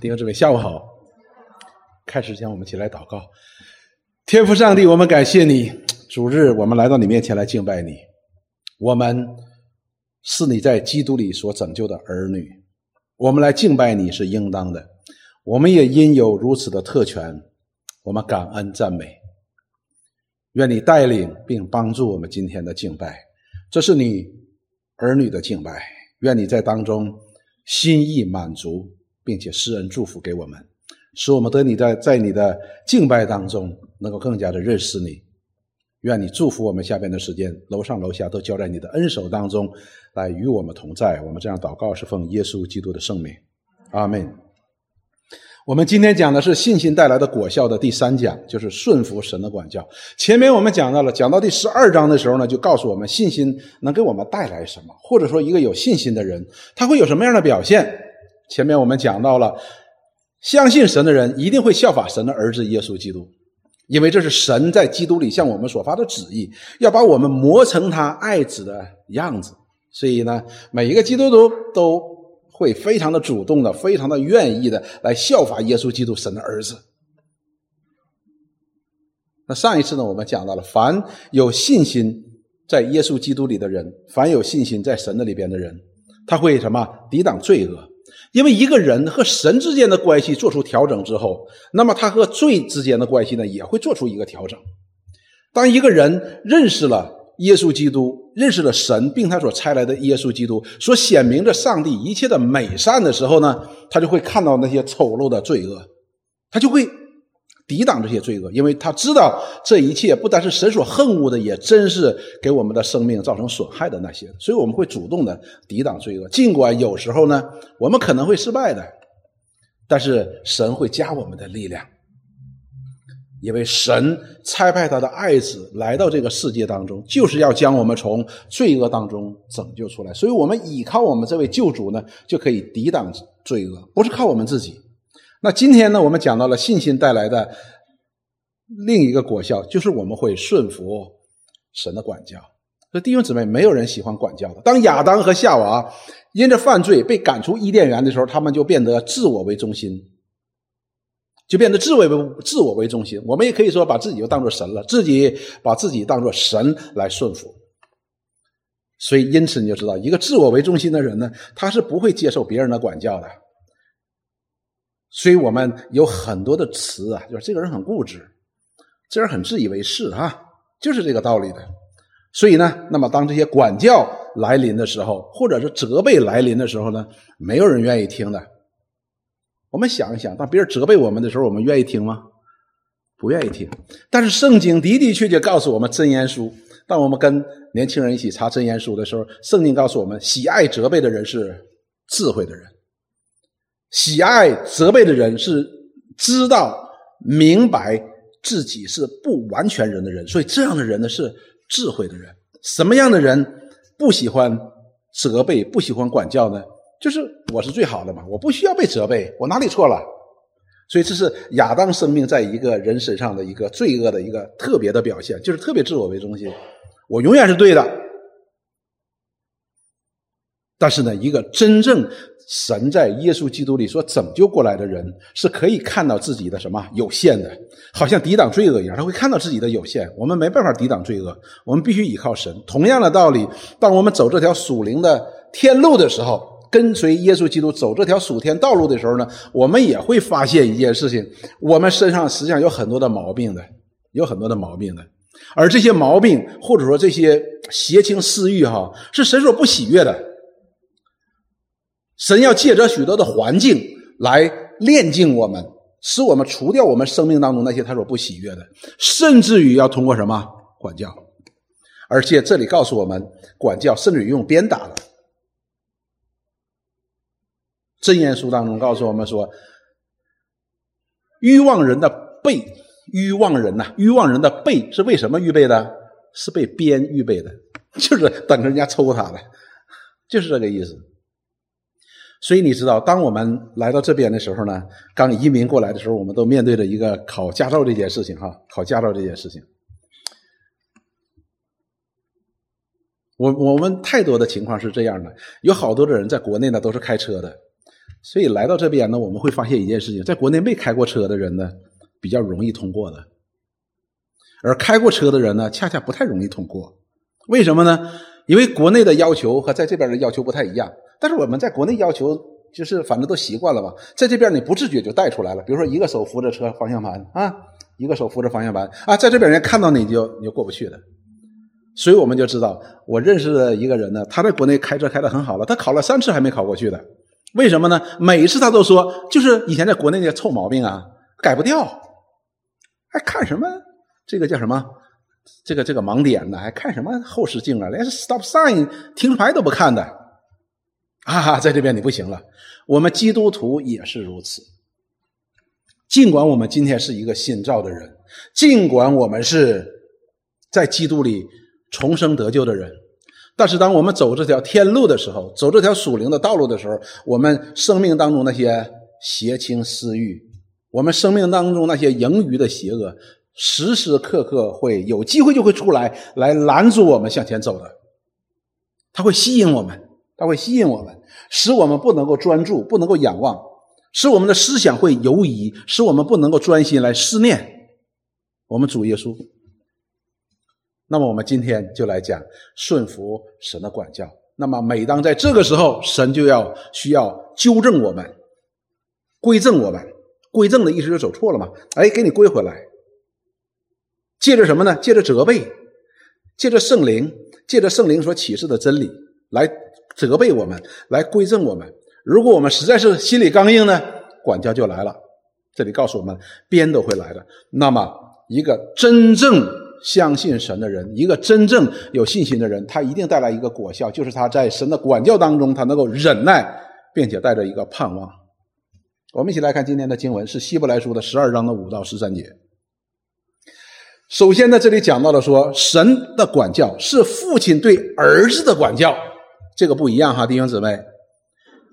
弟兄姊妹，下午好。开始前，我们一起来祷告。天父上帝，我们感谢你，主日我们来到你面前来敬拜你。我们是你在基督里所拯救的儿女，我们来敬拜你是应当的。我们也因有如此的特权，我们感恩赞美。愿你带领并帮助我们今天的敬拜，这是你儿女的敬拜。愿你在当中心意满足。并且施恩祝福给我们，使我们得你在在你的敬拜当中能够更加的认识你。愿你祝福我们下边的时间，楼上楼下都交在你的恩手当中，来与我们同在。我们这样祷告是奉耶稣基督的圣名，阿门。我们今天讲的是信心带来的果效的第三讲，就是顺服神的管教。前面我们讲到了，讲到第十二章的时候呢，就告诉我们信心能给我们带来什么，或者说一个有信心的人他会有什么样的表现。前面我们讲到了，相信神的人一定会效法神的儿子耶稣基督，因为这是神在基督里向我们所发的旨意，要把我们磨成他爱子的样子。所以呢，每一个基督徒都会非常的主动的、非常的愿意的来效法耶稣基督神的儿子。那上一次呢，我们讲到了，凡有信心在耶稣基督里的人，凡有信心在神的里边的人，他会什么抵挡罪恶。因为一个人和神之间的关系做出调整之后，那么他和罪之间的关系呢也会做出一个调整。当一个人认识了耶稣基督，认识了神，并他所差来的耶稣基督所显明着上帝一切的美善的时候呢，他就会看到那些丑陋的罪恶，他就会。抵挡这些罪恶，因为他知道这一切不单是神所恨恶的，也真是给我们的生命造成损害的那些，所以我们会主动的抵挡罪恶。尽管有时候呢，我们可能会失败的，但是神会加我们的力量，因为神差派他的爱子来到这个世界当中，就是要将我们从罪恶当中拯救出来。所以，我们依靠我们这位救主呢，就可以抵挡罪恶，不是靠我们自己。那今天呢，我们讲到了信心带来的另一个果效，就是我们会顺服神的管教。所以弟兄姊妹，没有人喜欢管教的。当亚当和夏娃因着犯罪被赶出伊甸园的时候，他们就变得自我为中心，就变得自为自我为中心。我们也可以说把自己就当做神了，自己把自己当做神来顺服。所以，因此你就知道，一个自我为中心的人呢，他是不会接受别人的管教的。所以我们有很多的词啊，就是这个人很固执，这人很自以为是啊，就是这个道理的。所以呢，那么当这些管教来临的时候，或者是责备来临的时候呢，没有人愿意听的。我们想一想，当别人责备我们的时候，我们愿意听吗？不愿意听。但是圣经的的确确告诉我们，真言书。当我们跟年轻人一起查真言书的时候，圣经告诉我们，喜爱责备的人是智慧的人。喜爱责备的人是知道明白自己是不完全人的人，所以这样的人呢是智慧的人。什么样的人不喜欢责备、不喜欢管教呢？就是我是最好的嘛，我不需要被责备，我哪里错了？所以这是亚当生命在一个人身上的一个罪恶的一个特别的表现，就是特别自我为中心，我永远是对的。但是呢，一个真正。神在耶稣基督里所拯救过来的人，是可以看到自己的什么有限的，好像抵挡罪恶一样，他会看到自己的有限。我们没办法抵挡罪恶，我们必须依靠神。同样的道理，当我们走这条属灵的天路的时候，跟随耶稣基督走这条属天道路的时候呢，我们也会发现一件事情：我们身上实际上有很多的毛病的，有很多的毛病的。而这些毛病，或者说这些邪情私欲，哈，是神所不喜悦的。神要借着许多的环境来炼净我们，使我们除掉我们生命当中那些他所不喜悦的，甚至于要通过什么管教？而且这里告诉我们，管教甚至于用鞭打的。真言书当中告诉我们说，欲望人的背，欲望人呐，欲望人的背是为什么预备的？是被鞭预备的，就是等着人家抽他的，就是这个意思。所以你知道，当我们来到这边的时候呢，刚移民过来的时候，我们都面对着一个考驾照这件事情，哈，考驾照这件事情。我我们太多的情况是这样的，有好多的人在国内呢都是开车的，所以来到这边呢，我们会发现一件事情：在国内没开过车的人呢，比较容易通过的；而开过车的人呢，恰恰不太容易通过。为什么呢？因为国内的要求和在这边的要求不太一样。但是我们在国内要求就是反正都习惯了吧，在这边你不自觉就带出来了。比如说一个手扶着车方向盘啊，一个手扶着方向盘啊，在这边人看到你就你就过不去的。所以我们就知道，我认识的一个人呢，他在国内开车开的很好了，他考了三次还没考过去的。为什么呢？每次他都说，就是以前在国内那些臭毛病啊，改不掉，还看什么这个叫什么？这个这个盲点呢？还看什么后视镜啊？连 stop sign 停牌都不看的啊！在这边你不行了。我们基督徒也是如此。尽管我们今天是一个新造的人，尽管我们是在基督里重生得救的人。但是，当我们走这条天路的时候，走这条属灵的道路的时候，我们生命当中那些邪情私欲，我们生命当中那些盈余的邪恶，时时刻刻会有机会就会出来，来拦住我们向前走的。它会吸引我们，它会吸引我们，使我们不能够专注，不能够仰望，使我们的思想会游移，使我们不能够专心来思念我们主耶稣。那么我们今天就来讲顺服神的管教。那么每当在这个时候，神就要需要纠正我们、归正我们。归正的意思就走错了嘛？哎，给你归回来。借着什么呢？借着责备，借着圣灵，借着圣灵所启示的真理来责备我们，来归正我们。如果我们实在是心里刚硬呢，管教就来了。这里告诉我们，鞭都会来的。那么一个真正。相信神的人，一个真正有信心的人，他一定带来一个果效，就是他在神的管教当中，他能够忍耐，并且带着一个盼望。我们一起来看今天的经文，是希伯来书的十二章的五到十三节。首先呢，这里讲到了说，神的管教是父亲对儿子的管教，这个不一样哈，弟兄姊妹。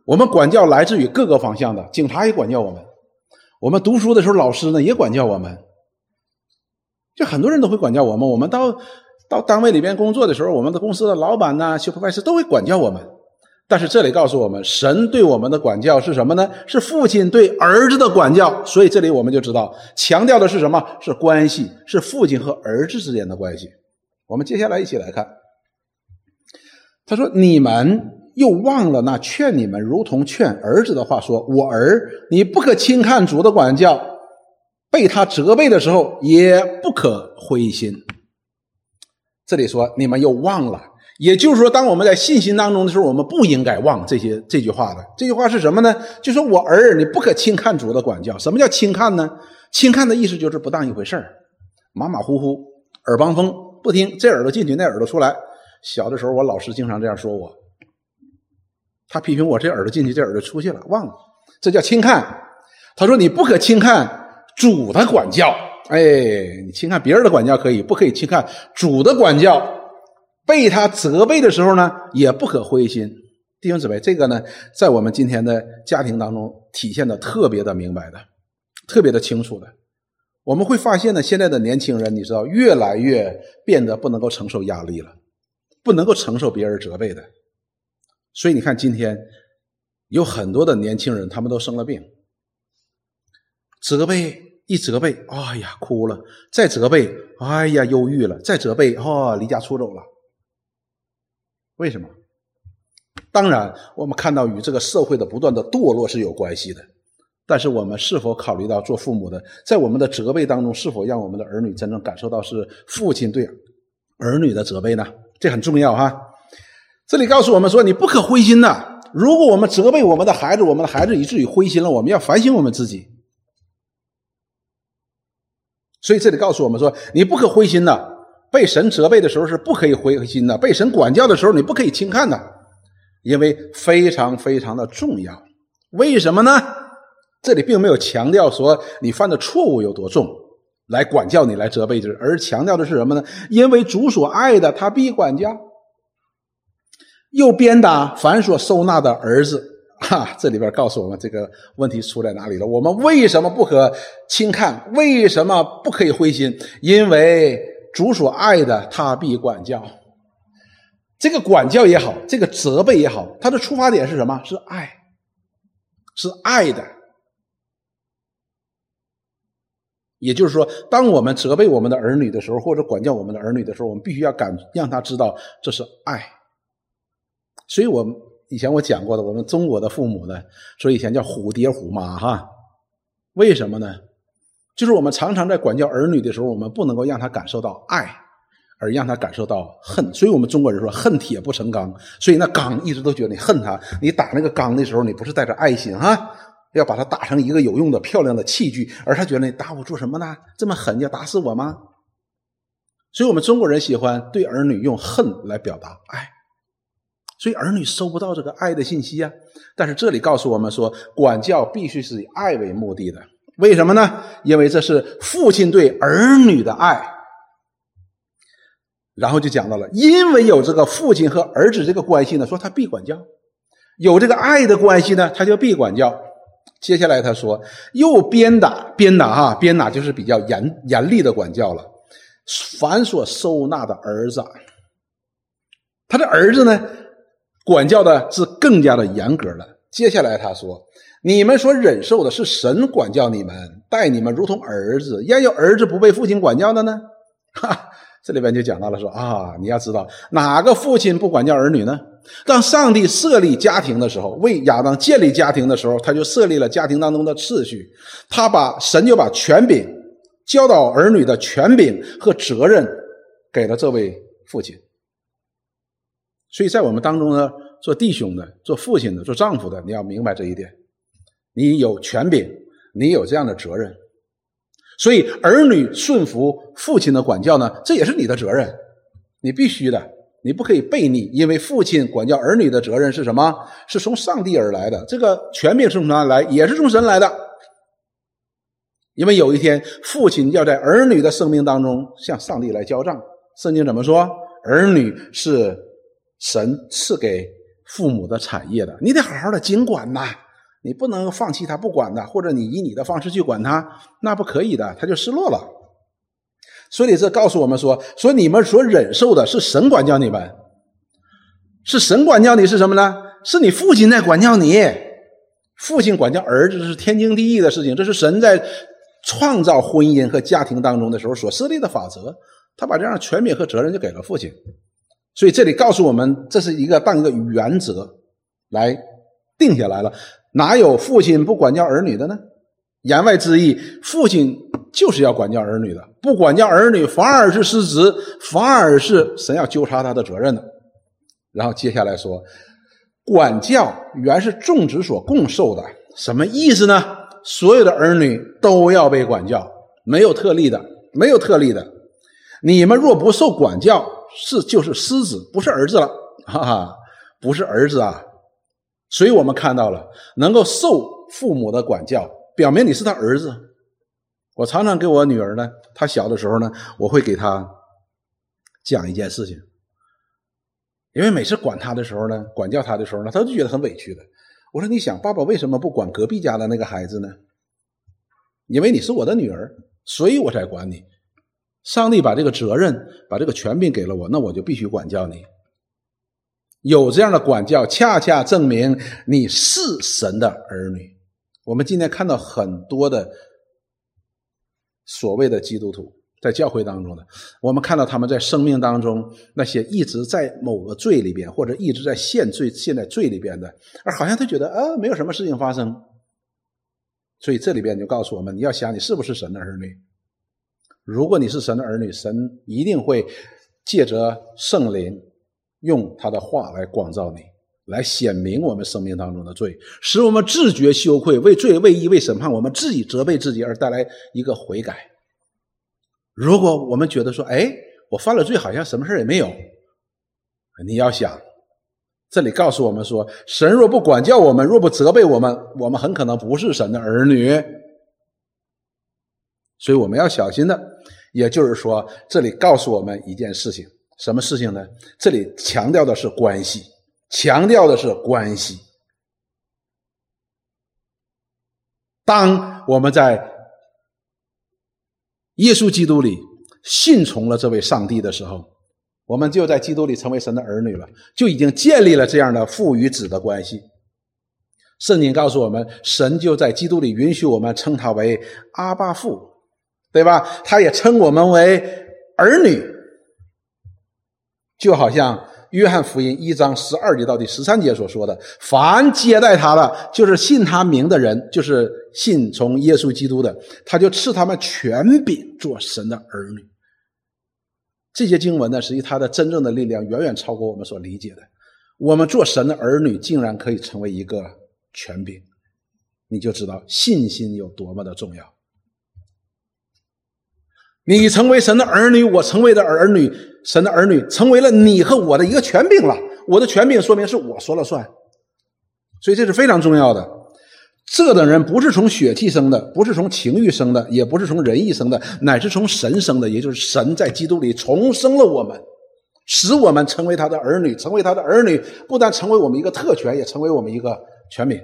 我们管教来自于各个方向的，警察也管教我们，我们读书的时候，老师呢也管教我们。就很多人都会管教我们，我们到到单位里边工作的时候，我们的公司的老板呐、修 r 师都会管教我们。但是这里告诉我们，神对我们的管教是什么呢？是父亲对儿子的管教。所以这里我们就知道，强调的是什么？是关系，是父亲和儿子之间的关系。我们接下来一起来看，他说：“你们又忘了那劝你们如同劝儿子的话，说我儿，你不可轻看主的管教。”被他责备的时候，也不可灰心。这里说你们又忘了，也就是说，当我们在信心当中的时候，我们不应该忘这些这句话的。这句话是什么呢？就说我儿，你不可轻看主的管教。什么叫轻看呢？轻看的意思就是不当一回事，马马虎虎，耳旁风，不听，这耳朵进去，那耳朵出来。小的时候，我老师经常这样说我，他批评我这耳朵进去，这耳朵出去了，忘了，这叫轻看。他说你不可轻看。主的管教，哎，你轻看别人的管教可以，不可以轻看主的管教。被他责备的时候呢，也不可灰心。弟兄姊妹，这个呢，在我们今天的家庭当中体现的特别的明白的，特别的清楚的。我们会发现呢，现在的年轻人，你知道，越来越变得不能够承受压力了，不能够承受别人责备的。所以你看，今天有很多的年轻人，他们都生了病，责备。一责备，哎呀，哭了；再责备，哎呀，忧郁了；再责备，哦，离家出走了。为什么？当然，我们看到与这个社会的不断的堕落是有关系的。但是，我们是否考虑到做父母的，在我们的责备当中，是否让我们的儿女真正感受到是父亲对儿女的责备呢？这很重要哈。这里告诉我们说，你不可灰心呐。如果我们责备我们的孩子，我们的孩子以至于灰心了，我们要反省我们自己。所以这里告诉我们说，你不可灰心呐。被神责备的时候是不可以灰心的，被神管教的时候你不可以轻看的，因为非常非常的重要。为什么呢？这里并没有强调说你犯的错误有多重来管教你来责备之，而强调的是什么呢？因为主所爱的，他必管教，又鞭打凡所收纳的儿子。哈，这里边告诉我们这个问题出在哪里了？我们为什么不可轻看？为什么不可以灰心？因为主所爱的，他必管教。这个管教也好，这个责备也好，它的出发点是什么？是爱。是爱的。也就是说，当我们责备我们的儿女的时候，或者管教我们的儿女的时候，我们必须要感让他知道这是爱。所以，我以前我讲过的，我们中国的父母呢，说以前叫虎爹虎妈哈。为什么呢？就是我们常常在管教儿女的时候，我们不能够让他感受到爱，而让他感受到恨。所以我们中国人说“恨铁不成钢”，所以那钢一直都觉得你恨他。你打那个钢的时候，你不是带着爱心哈。要把它打成一个有用的、漂亮的器具，而他觉得你打我做什么呢？这么狠，要打死我吗？所以，我们中国人喜欢对儿女用恨来表达爱，所以儿女收不到这个爱的信息啊。但是这里告诉我们说，管教必须是以爱为目的的。为什么呢？因为这是父亲对儿女的爱。然后就讲到了，因为有这个父亲和儿子这个关系呢，说他必管教；有这个爱的关系呢，他就必管教。接下来他说：“又鞭打，鞭打哈，鞭打就是比较严严厉的管教了。凡所收纳的儿子，他的儿子呢，管教的是更加的严格了。接下来他说：你们所忍受的是神管教你们，待你们如同儿子。焉有儿子不被父亲管教的呢？哈，这里边就讲到了说啊，你要知道哪个父亲不管教儿女呢？”当上帝设立家庭的时候，为亚当建立家庭的时候，他就设立了家庭当中的次序。他把神就把权柄教导儿女的权柄和责任给了这位父亲。所以在我们当中呢，做弟兄的、做父亲的、做丈夫的，你要明白这一点：你有权柄，你有这样的责任。所以儿女顺服父亲的管教呢，这也是你的责任，你必须的。你不可以背逆，因为父亲管教儿女的责任是什么？是从上帝而来的。这个权柄是从哪来？也是从神来的。因为有一天，父亲要在儿女的生命当中向上帝来交账。圣经怎么说？儿女是神赐给父母的产业的，你得好好的经管呐，你不能放弃他不管的，或者你以你的方式去管他，那不可以的，他就失落了。所以这告诉我们说：说你们所忍受的是神管教你们，是神管教你是什么呢？是你父亲在管教你。父亲管教儿子是天经地义的事情，这是神在创造婚姻和家庭当中的时候所设立的法则。他把这样的权柄和责任就给了父亲。所以这里告诉我们，这是一个当一个原则来定下来了。哪有父亲不管教儿女的呢？言外之意，父亲。就是要管教儿女的，不管教儿女反而是失职，反而是神要纠察他的责任的。然后接下来说，管教原是众子所共受的，什么意思呢？所有的儿女都要被管教，没有特例的，没有特例的。你们若不受管教，是就是失子，不是儿子了，哈哈，不是儿子啊。所以我们看到了，能够受父母的管教，表明你是他儿子。我常常给我女儿呢，她小的时候呢，我会给她讲一件事情，因为每次管她的时候呢，管教她的时候呢，她都觉得很委屈的。我说：“你想，爸爸为什么不管隔壁家的那个孩子呢？因为你是我的女儿，所以我才管你。上帝把这个责任、把这个权柄给了我，那我就必须管教你。有这样的管教，恰恰证明你是神的儿女。我们今天看到很多的。”所谓的基督徒在教会当中的，我们看到他们在生命当中那些一直在某个罪里边，或者一直在陷罪、陷在罪里边的，而好像他觉得啊，没有什么事情发生。所以这里边就告诉我们，你要想你是不是神的儿女。如果你是神的儿女，神一定会借着圣灵用他的话来光照你。来显明我们生命当中的罪，使我们自觉羞愧，为罪、为义、为审判，我们自己责备自己，而带来一个悔改。如果我们觉得说，哎，我犯了罪，好像什么事也没有，你要想，这里告诉我们说，神若不管教我们，若不责备我们，我们很可能不是神的儿女。所以我们要小心的。也就是说，这里告诉我们一件事情，什么事情呢？这里强调的是关系。强调的是关系。当我们在耶稣基督里信从了这位上帝的时候，我们就在基督里成为神的儿女了，就已经建立了这样的父与子的关系。圣经告诉我们，神就在基督里允许我们称他为阿巴父，对吧？他也称我们为儿女，就好像约翰福音一章十二节到第十三节所说的：“凡接待他的，就是信他名的人，就是信从耶稣基督的，他就赐他们权柄做神的儿女。”这些经文呢，实际它的真正的力量远远超过我们所理解的。我们做神的儿女，竟然可以成为一个。权柄，你就知道信心有多么的重要。你成为神的儿女，我成为的儿女，神的儿女成为了你和我的一个权柄了。我的权柄说明是我说了算，所以这是非常重要的。这等人不是从血气生的，不是从情欲生的，也不是从人意生的，乃是从神生的。也就是神在基督里重生了我们，使我们成为他的儿女。成为他的儿女，不但成为我们一个特权，也成为我们一个。全民，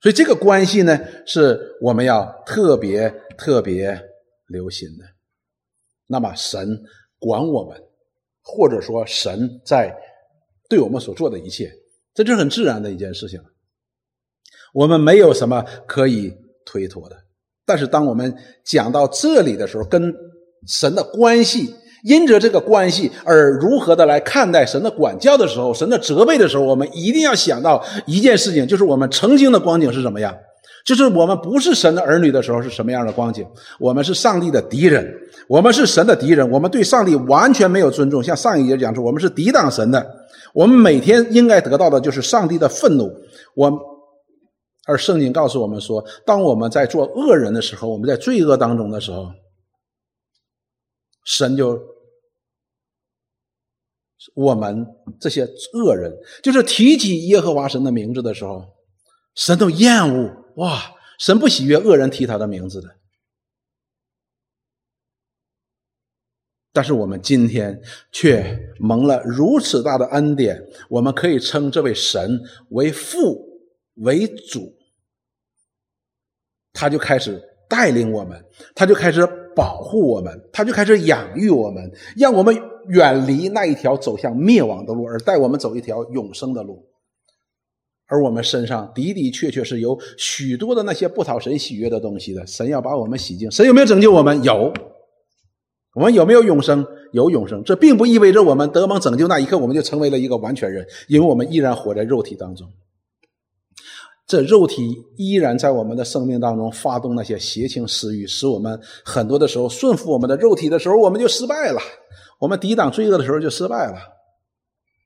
所以这个关系呢，是我们要特别特别留心的。那么，神管我们，或者说神在对我们所做的一切，这是很自然的一件事情，我们没有什么可以推脱的。但是，当我们讲到这里的时候，跟神的关系。因着这个关系而如何的来看待神的管教的时候，神的责备的时候，我们一定要想到一件事情，就是我们曾经的光景是什么样？就是我们不是神的儿女的时候是什么样的光景？我们是上帝的敌人，我们是神的敌人，我们对上帝完全没有尊重。像上一节讲说，我们是抵挡神的，我们每天应该得到的就是上帝的愤怒。我而圣经告诉我们说，当我们在做恶人的时候，我们在罪恶当中的时候，神就。我们这些恶人，就是提起耶和华神的名字的时候，神都厌恶。哇，神不喜悦恶人提他的名字的。但是我们今天却蒙了如此大的恩典，我们可以称这位神为父为主，他就开始带领我们，他就开始保护我们，他就开始养育我们，让我们。远离那一条走向灭亡的路，而带我们走一条永生的路。而我们身上的的确确是有许多的那些不讨神喜悦的东西的。神要把我们洗净，神有没有拯救我们？有。我们有没有永生？有永生。这并不意味着我们得蒙拯救那一刻我们就成为了一个完全人，因为我们依然活在肉体当中。这肉体依然在我们的生命当中发动那些邪情私欲，使我们很多的时候顺服我们的肉体的时候，我们就失败了。我们抵挡罪恶的时候就失败了，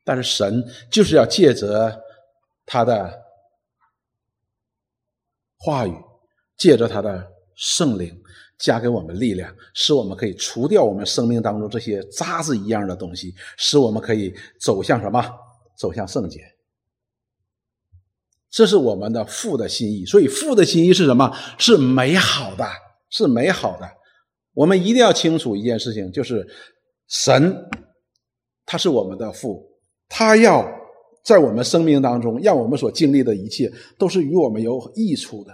但是神就是要借着他的话语，借着他的圣灵加给我们力量，使我们可以除掉我们生命当中这些渣子一样的东西，使我们可以走向什么？走向圣洁。这是我们的父的心意，所以父的心意是什么？是美好的，是美好的。我们一定要清楚一件事情，就是。神，他是我们的父，他要在我们生命当中，让我们所经历的一切都是与我们有益处的，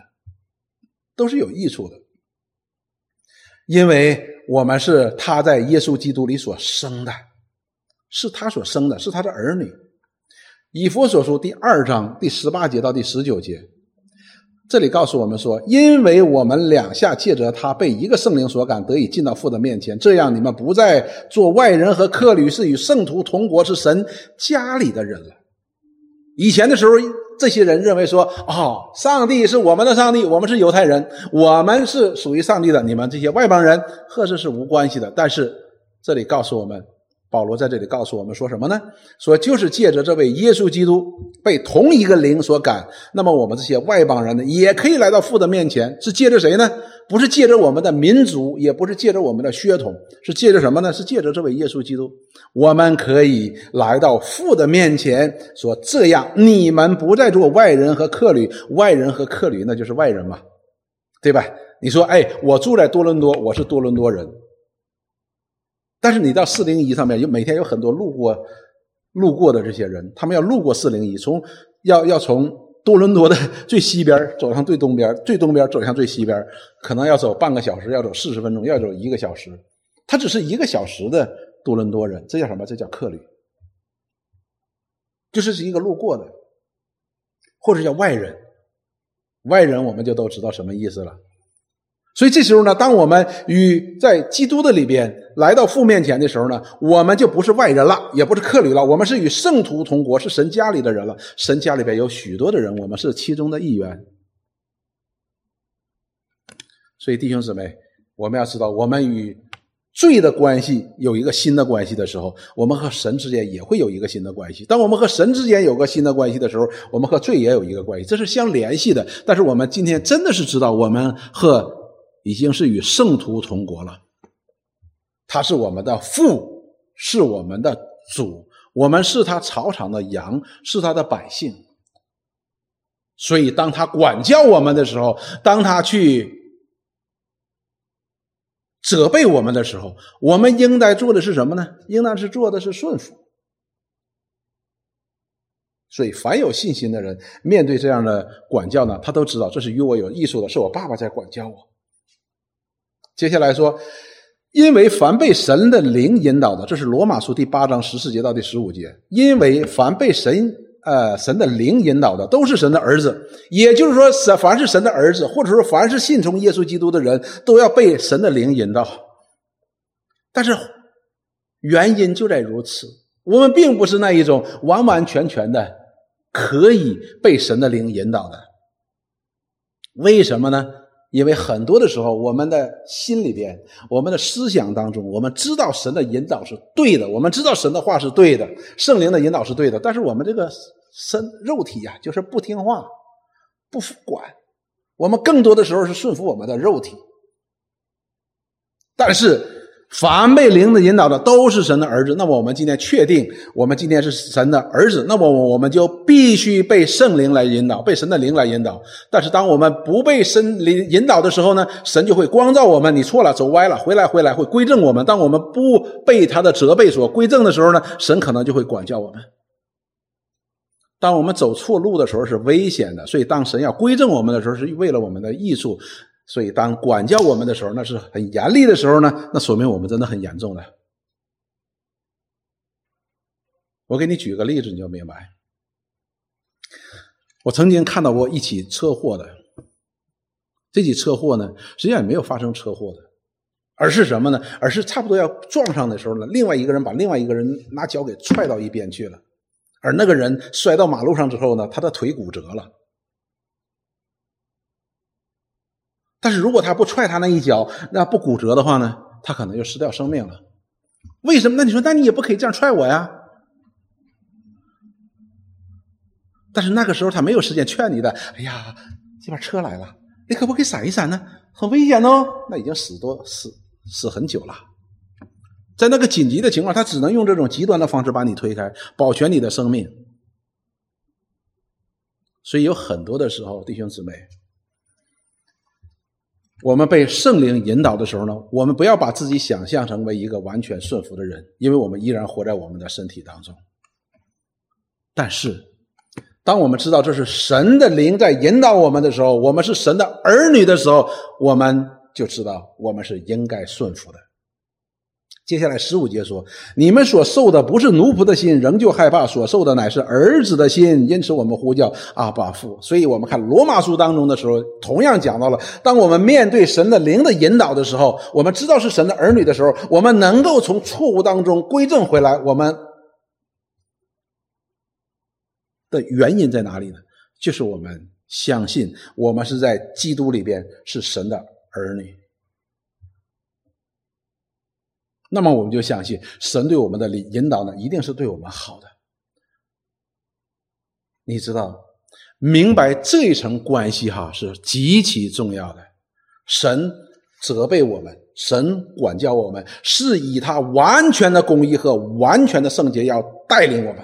都是有益处的，因为我们是他在耶稣基督里所生的，是他所生的，是他的儿女。以佛所书第二章第十八节到第十九节。这里告诉我们说，因为我们两下借着他被一个圣灵所感，得以进到父的面前，这样你们不再做外人和客旅，是与圣徒同国，是神家里的人了。以前的时候，这些人认为说，哦，上帝是我们的上帝，我们是犹太人，我们是属于上帝的，你们这些外邦人和这是无关系的。但是这里告诉我们。保罗在这里告诉我们说什么呢？说就是借着这位耶稣基督被同一个灵所感，那么我们这些外邦人呢，也可以来到父的面前。是借着谁呢？不是借着我们的民族，也不是借着我们的血统，是借着什么呢？是借着这位耶稣基督，我们可以来到父的面前。说这样，你们不再做外人和客旅，外人和客旅那就是外人嘛，对吧？你说，哎，我住在多伦多，我是多伦多人。但是你到四零一上面，有每天有很多路过、路过的这些人，他们要路过四零一，从要要从多伦多的最西边走向最东边，最东边走向最西边，可能要走半个小时，要走四十分钟，要走一个小时。他只是一个小时的多伦多人，这叫什么？这叫客旅，就是是一个路过的。或者叫外人。外人我们就都知道什么意思了。所以这时候呢，当我们与在基督的里边来到父面前的时候呢，我们就不是外人了，也不是客旅了，我们是与圣徒同国，是神家里的人了。神家里边有许多的人，我们是其中的一员。所以弟兄姊妹，我们要知道，我们与罪的关系有一个新的关系的时候，我们和神之间也会有一个新的关系。当我们和神之间有个新的关系的时候，我们和罪也有一个关系，这是相联系的。但是我们今天真的是知道，我们和已经是与圣徒同国了，他是我们的父，是我们的主，我们是他草场的羊，是他的百姓。所以，当他管教我们的时候，当他去责备我们的时候，我们应该做的是什么呢？应当是做的是顺服。所以，凡有信心的人，面对这样的管教呢，他都知道这是与我有益处的，是我爸爸在管教我。接下来说，因为凡被神的灵引导的，这是罗马书第八章十四节到第十五节。因为凡被神呃神的灵引导的，都是神的儿子。也就是说，神凡是神的儿子，或者说凡是信从耶稣基督的人，都要被神的灵引导。但是原因就在如此，我们并不是那一种完完全全的可以被神的灵引导的。为什么呢？因为很多的时候，我们的心里边、我们的思想当中，我们知道神的引导是对的，我们知道神的话是对的，圣灵的引导是对的，但是我们这个身肉体呀，就是不听话、不服管，我们更多的时候是顺服我们的肉体，但是。凡被灵的引导的都是神的儿子。那么我们今天确定，我们今天是神的儿子，那么我们就必须被圣灵来引导，被神的灵来引导。但是当我们不被神灵引导的时候呢，神就会光照我们，你错了，走歪了，回来，回来，会归正我们。当我们不被他的责备所归正的时候呢，神可能就会管教我们。当我们走错路的时候是危险的，所以当神要归正我们的时候，是为了我们的益处。所以，当管教我们的时候，那是很严厉的时候呢，那说明我们真的很严重的。我给你举个例子，你就明白。我曾经看到过一起车祸的，这起车祸呢，实际上也没有发生车祸的，而是什么呢？而是差不多要撞上的时候呢，另外一个人把另外一个人拿脚给踹到一边去了，而那个人摔到马路上之后呢，他的腿骨折了。但是如果他不踹他那一脚，那不骨折的话呢，他可能就失掉生命了。为什么？那你说，那你也不可以这样踹我呀？但是那个时候他没有时间劝你的。哎呀，这边车来了，你可不可以闪一闪呢？很危险哦。那已经死多死死很久了。在那个紧急的情况，他只能用这种极端的方式把你推开，保全你的生命。所以有很多的时候，弟兄姊妹。我们被圣灵引导的时候呢，我们不要把自己想象成为一个完全顺服的人，因为我们依然活在我们的身体当中。但是，当我们知道这是神的灵在引导我们的时候，我们是神的儿女的时候，我们就知道我们是应该顺服的。接下来十五节说：“你们所受的不是奴仆的心，仍旧害怕；所受的乃是儿子的心。因此，我们呼叫阿爸父。”所以，我们看罗马书当中的时候，同样讲到了：当我们面对神的灵的引导的时候，我们知道是神的儿女的时候，我们能够从错误当中归正回来。我们的原因在哪里呢？就是我们相信，我们是在基督里边是神的儿女。那么我们就相信神对我们的引引导呢，一定是对我们好的。你知道，明白这一层关系哈是极其重要的。神责备我们，神管教我们，是以他完全的公义和完全的圣洁要带领我们。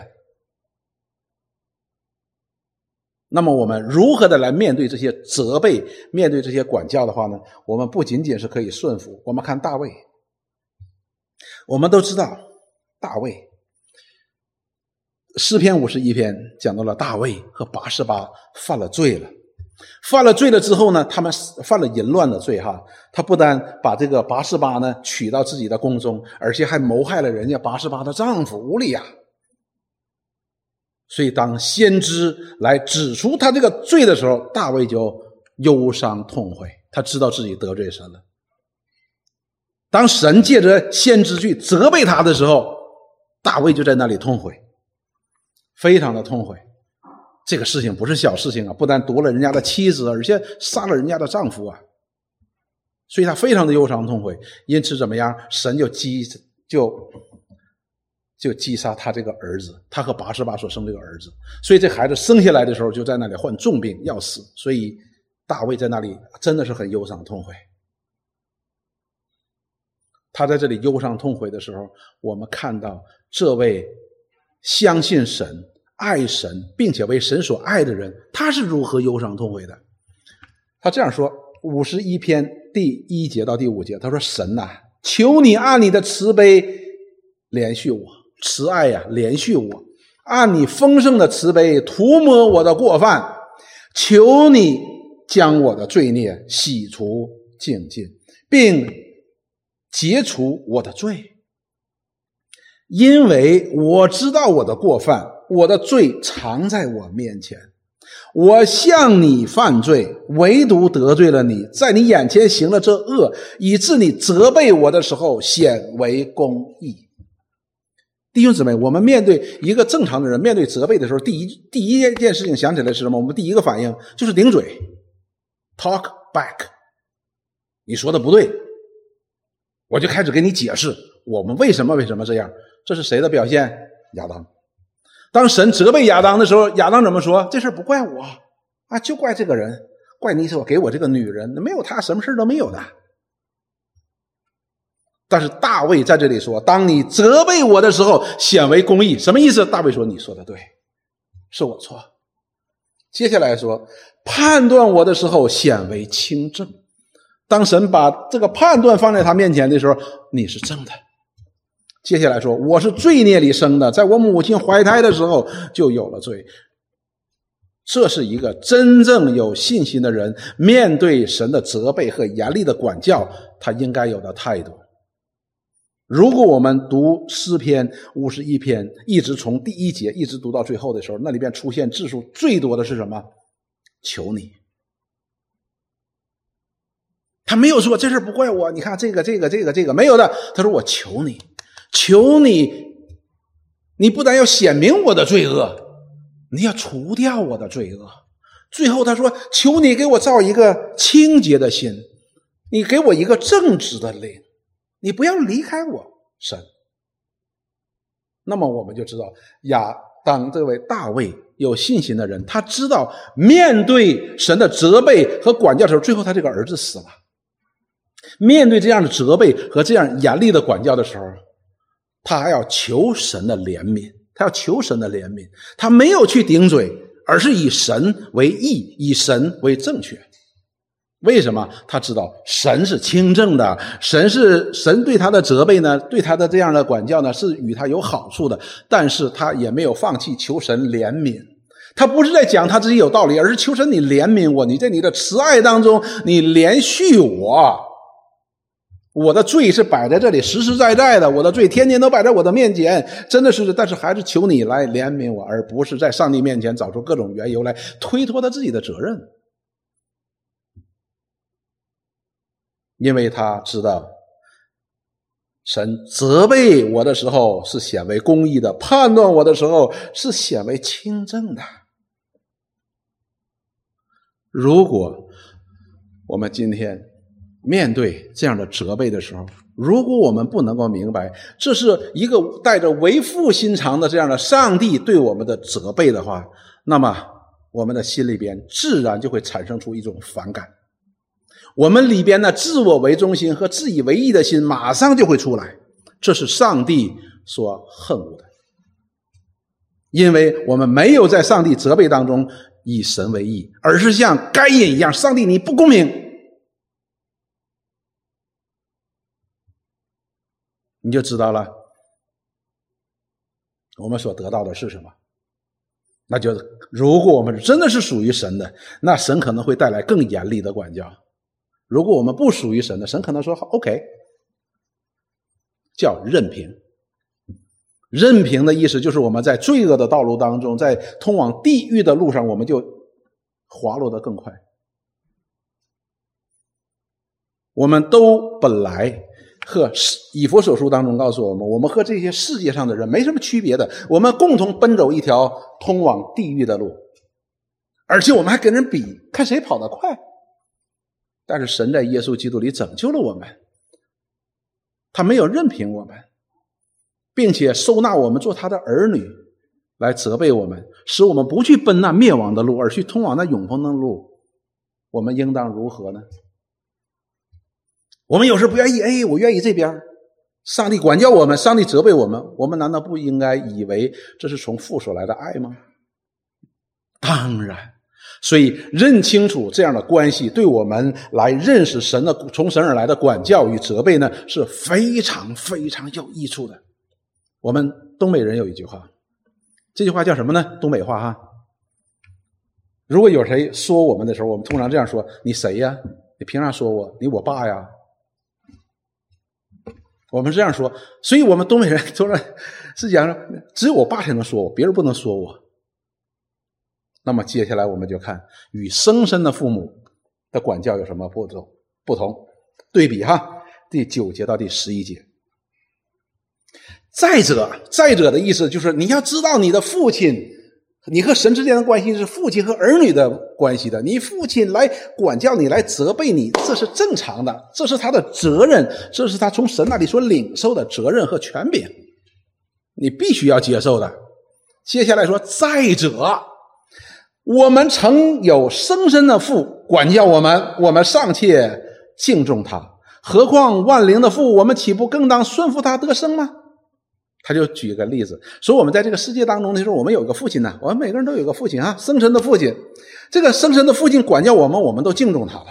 那么我们如何的来面对这些责备，面对这些管教的话呢？我们不仅仅是可以顺服。我们看大卫。我们都知道，大卫诗篇五十一篇讲到了大卫和八十八犯了罪了，犯了罪了之后呢，他们犯了淫乱的罪哈。他不但把这个八十八呢娶到自己的宫中，而且还谋害了人家八十八的丈夫乌利亚。所以当先知来指出他这个罪的时候，大卫就忧伤痛悔，他知道自己得罪神了。当神借着先知去责备他的时候，大卫就在那里痛悔，非常的痛悔。这个事情不是小事情啊，不但夺了人家的妻子，而且杀了人家的丈夫啊。所以他非常的忧伤痛悔，因此怎么样？神就击就就击杀他这个儿子，他和八十八所生这个儿子。所以这孩子生下来的时候就在那里患重病要死，所以大卫在那里真的是很忧伤痛悔。他在这里忧伤痛悔的时候，我们看到这位相信神、爱神，并且为神所爱的人，他是如何忧伤痛悔的。他这样说：五十一篇第一节到第五节，他说：“神呐，求你按你的慈悲连续我，慈爱呀，连续我，按你丰盛的慈悲涂抹我的过犯，求你将我的罪孽洗除净尽，并。”解除我的罪，因为我知道我的过犯，我的罪藏在我面前。我向你犯罪，唯独得罪了你，在你眼前行了这恶，以致你责备我的时候显为公义。弟兄姊妹，我们面对一个正常的人面对责备的时候，第一第一件事情想起来是什么？我们第一个反应就是顶嘴，talk back。你说的不对。我就开始给你解释我们为什么为什么这样，这是谁的表现？亚当。当神责备亚当的时候，亚当怎么说？这事不怪我啊，就怪这个人，怪你所给我这个女人，没有她什么事都没有的。但是大卫在这里说：“当你责备我的时候，显为公义。”什么意思？大卫说：“你说的对，是我错。”接下来说：“判断我的时候，显为轻正。”当神把这个判断放在他面前的时候，你是正的。接下来说，我是罪孽里生的，在我母亲怀胎的时候就有了罪。这是一个真正有信心的人面对神的责备和严厉的管教，他应该有的态度。如果我们读诗篇五十一篇，一直从第一节一直读到最后的时候，那里边出现字数最多的是什么？求你。他没有说这事不怪我，你看这个这个这个这个没有的。他说：“我求你，求你，你不但要显明我的罪恶，你要除掉我的罪恶。”最后他说：“求你给我造一个清洁的心，你给我一个正直的灵，你不要离开我，神。”那么我们就知道，亚当这位大卫有信心的人，他知道面对神的责备和管教的时候，最后他这个儿子死了。面对这样的责备和这样严厉的管教的时候，他还要求神的怜悯，他要求神的怜悯，他没有去顶嘴，而是以神为义，以神为正确。为什么？他知道神是清正的，神是神对他的责备呢，对他的这样的管教呢，是与他有好处的。但是他也没有放弃求神怜悯，他不是在讲他自己有道理，而是求神你怜悯我，你在你的慈爱当中，你连续我。我的罪是摆在这里，实实在在的。我的罪天天都摆在我的面前，真的是。但是还是求你来怜悯我，而不是在上帝面前找出各种缘由来推脱他自己的责任。因为他知道，神责备我的时候是显为公义的，判断我的时候是显为清正的。如果我们今天，面对这样的责备的时候，如果我们不能够明白这是一个带着为父心肠的这样的上帝对我们的责备的话，那么我们的心里边自然就会产生出一种反感，我们里边的自我为中心和自以为意的心马上就会出来，这是上帝所恨恶的，因为我们没有在上帝责备当中以神为义，而是像该隐一样，上帝你不公平。你就知道了，我们所得到的是什么？那就，如果我们真的是属于神的，那神可能会带来更严厉的管教；如果我们不属于神的，神可能说 “OK”，叫任凭。任凭的意思就是我们在罪恶的道路当中，在通往地狱的路上，我们就滑落得更快。我们都本来和以佛所书当中告诉我们，我们和这些世界上的人没什么区别的，我们共同奔走一条通往地狱的路，而且我们还跟人比，看谁跑得快。但是神在耶稣基督里拯救了我们，他没有任凭我们，并且收纳我们做他的儿女，来责备我们，使我们不去奔那灭亡的路，而去通往那永恒的路。我们应当如何呢？我们有时不愿意，哎，我愿意这边。上帝管教我们，上帝责备我们，我们难道不应该以为这是从父所来的爱吗？当然。所以，认清楚这样的关系，对我们来认识神的从神而来的管教与责备呢，是非常非常有益处的。我们东北人有一句话，这句话叫什么呢？东北话哈。如果有谁说我们的时候，我们通常这样说：“你谁呀？你凭啥说我？你我爸呀？”我们这样说，所以我们东北人说了是讲，只有我爸才能说我，别人不能说我。那么接下来我们就看与生身的父母的管教有什么不同？不同对比哈，第九节到第十一节。再者，再者的意思就是你要知道你的父亲，你和神之间的关系是父亲和儿女的关系的。你父亲来管教你，来责备你，这是正常的，这是他的责任，这是他从神那里所领受的责任和权柄，你必须要接受的。接下来说，再者。我们曾有生身的父管教我们，我们尚且敬重他，何况万灵的父，我们岂不更当顺服他得生吗？他就举个例子，说我们在这个世界当中的时候，我们有个父亲呢，我们每个人都有个父亲啊，生身的父亲。这个生身的父亲管教我们，我们都敬重他的，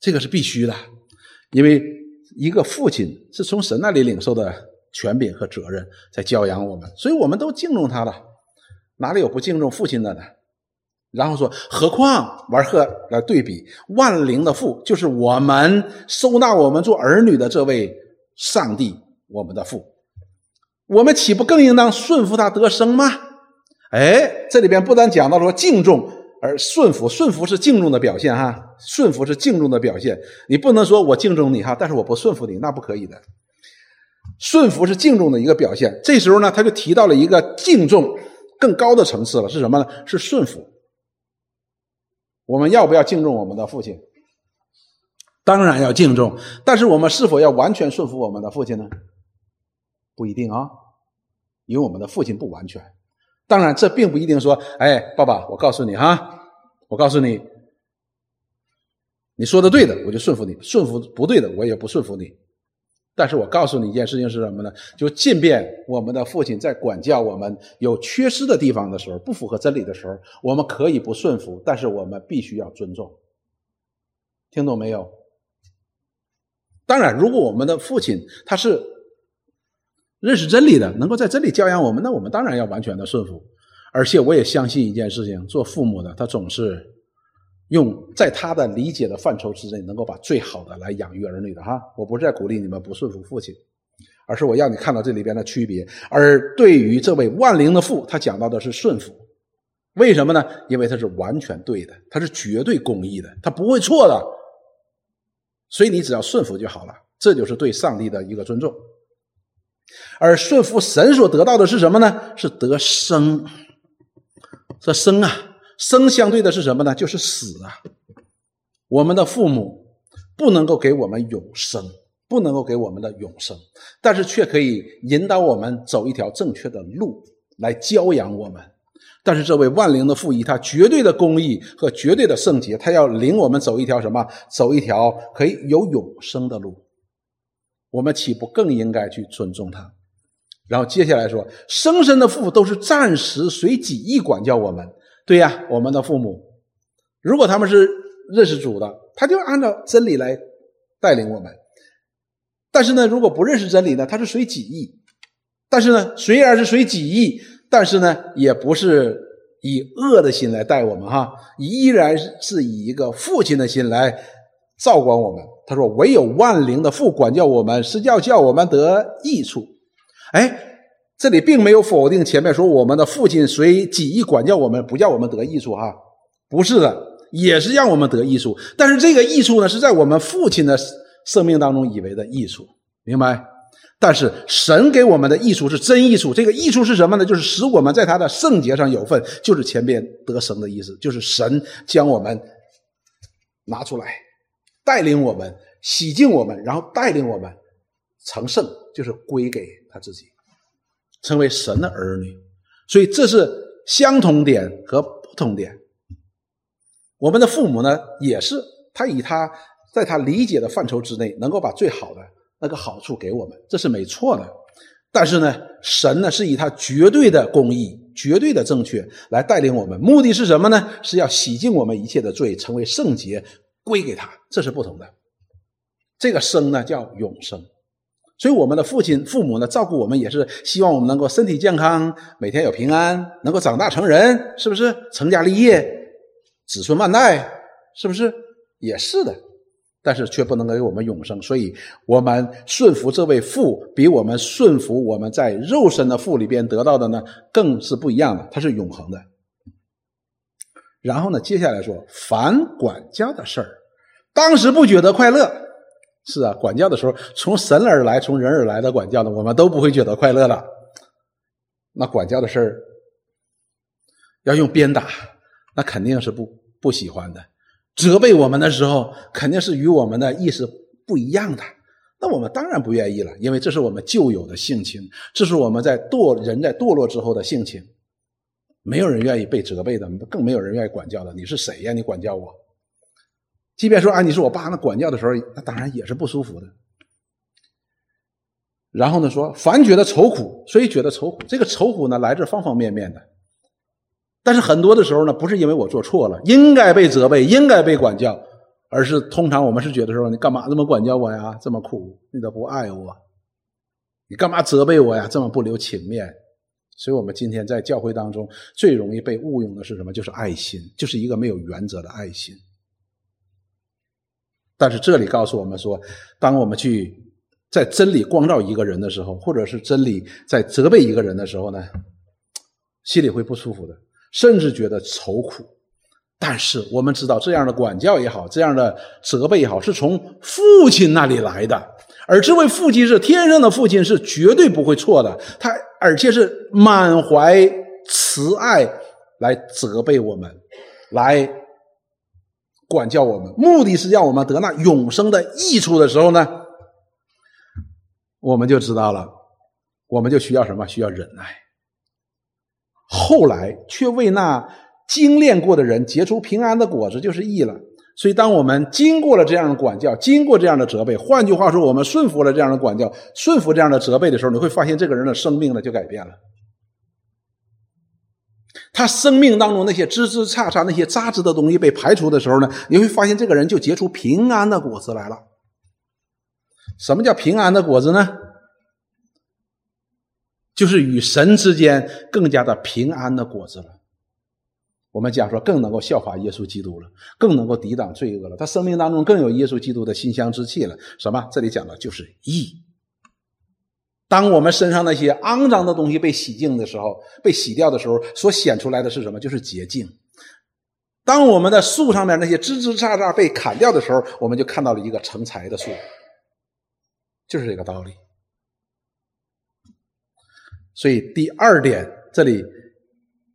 这个是必须的，因为一个父亲是从神那里领受的权柄和责任，在教养我们，所以我们都敬重他的。哪里有不敬重父亲的呢？然后说，何况玩鹤来对比万灵的父，就是我们收纳我们做儿女的这位上帝，我们的父，我们岂不更应当顺服他得生吗？哎，这里边不单讲到说敬重，而顺服，顺服是敬重的表现哈，顺服是敬重的表现。你不能说我敬重你哈，但是我不顺服你，那不可以的。顺服是敬重的一个表现。这时候呢，他就提到了一个敬重。更高的层次了是什么呢？是顺服。我们要不要敬重我们的父亲？当然要敬重，但是我们是否要完全顺服我们的父亲呢？不一定啊，因为我们的父亲不完全。当然，这并不一定说，哎，爸爸，我告诉你哈，我告诉你，你说的对的，我就顺服你；顺服不对的，我也不顺服你。但是我告诉你一件事情是什么呢？就即便我们的父亲在管教我们有缺失的地方的时候，不符合真理的时候，我们可以不顺服，但是我们必须要尊重。听懂没有？当然，如果我们的父亲他是认识真理的，能够在真理教养我们，那我们当然要完全的顺服。而且我也相信一件事情：做父母的他总是。用在他的理解的范畴之内，能够把最好的来养育儿女的哈。我不是在鼓励你们不顺服父亲，而是我要你看到这里边的区别。而对于这位万灵的父，他讲到的是顺服，为什么呢？因为他是完全对的，他是绝对公义的，他不会错的。所以你只要顺服就好了，这就是对上帝的一个尊重。而顺服神所得到的是什么呢？是得生，这生啊。生相对的是什么呢？就是死啊！我们的父母不能够给我们永生，不能够给我们的永生，但是却可以引导我们走一条正确的路，来教养我们。但是这位万灵的父以他绝对的公义和绝对的圣洁，他要领我们走一条什么？走一条可以有永生的路。我们岂不更应该去尊重他？然后接下来说，生身的父都是暂时随己意管教我们。对呀，我们的父母，如果他们是认识主的，他就按照真理来带领我们。但是呢，如果不认识真理呢，他是随己意。但是呢，虽然是随己意，但是呢，也不是以恶的心来带我们哈，依然是以一个父亲的心来照管我们。他说：“唯有万灵的父管教我们，是要叫我们得益处。”哎，这里并没有否定前面说我们的父亲随己意管教我们，不叫我们得益处哈，不是的，也是让我们得益处。但是这个益处呢，是在我们父亲的生命当中以为的益处，明白？但是神给我们的益处是真益处，这个益处是什么呢？就是使我们在他的圣洁上有份，就是前边得生的意思，就是神将我们拿出来，带领我们洗净我们，然后带领我们成圣，就是归给他自己，成为神的儿女。所以这是相同点和不同点。我们的父母呢，也是他以他在他理解的范畴之内，能够把最好的。那个好处给我们，这是没错的。但是呢，神呢是以他绝对的公义、绝对的正确来带领我们，目的是什么呢？是要洗净我们一切的罪，成为圣洁，归给他。这是不同的。这个生呢叫永生，所以我们的父亲、父母呢照顾我们，也是希望我们能够身体健康，每天有平安，能够长大成人，是不是？成家立业，子孙万代，是不是？也是的。但是却不能给我们永生，所以我们顺服这位父，比我们顺服我们在肉身的父里边得到的呢，更是不一样的。它是永恒的。然后呢，接下来说，反管教的事儿，当时不觉得快乐。是啊，管教的时候，从神而来，从人而来的管教呢，我们都不会觉得快乐的。那管教的事儿，要用鞭打，那肯定是不不喜欢的。责备我们的时候，肯定是与我们的意识不一样的，那我们当然不愿意了，因为这是我们旧有的性情，这是我们在堕人在堕落之后的性情。没有人愿意被责备的，更没有人愿意管教的。你是谁呀？你管教我？即便说啊，你是我爸，那管教的时候，那当然也是不舒服的。然后呢，说凡觉得愁苦，所以觉得愁苦。这个愁苦呢，来自方方面面的。但是很多的时候呢，不是因为我做错了，应该被责备，应该被管教，而是通常我们是觉得说，你干嘛这么管教我呀？这么苦，你都不爱我，你干嘛责备我呀？这么不留情面。所以，我们今天在教会当中最容易被误用的是什么？就是爱心，就是一个没有原则的爱心。但是这里告诉我们说，当我们去在真理光照一个人的时候，或者是真理在责备一个人的时候呢，心里会不舒服的。甚至觉得愁苦，但是我们知道，这样的管教也好，这样的责备也好，是从父亲那里来的。而这位父亲是天上的父亲，是绝对不会错的。他而且是满怀慈爱来责备我们，来管教我们，目的是让我们得那永生的益处的时候呢，我们就知道了，我们就需要什么？需要忍耐。后来却为那精炼过的人结出平安的果子，就是义了。所以，当我们经过了这样的管教，经过这样的责备，换句话说，我们顺服了这样的管教，顺服这样的责备的时候，你会发现这个人的生命呢就改变了。他生命当中那些枝枝杈杈、那些杂质的东西被排除的时候呢，你会发现这个人就结出平安的果子来了。什么叫平安的果子呢？就是与神之间更加的平安的果子了。我们讲说，更能够效法耶稣基督了，更能够抵挡罪恶了。他生命当中更有耶稣基督的馨香之气了。什么？这里讲的就是义。当我们身上那些肮脏的东西被洗净的时候，被洗掉的时候，所显出来的是什么？就是洁净。当我们的树上面那些枝枝杈杈被砍掉的时候，我们就看到了一个成材的树，就是这个道理。所以第二点，这里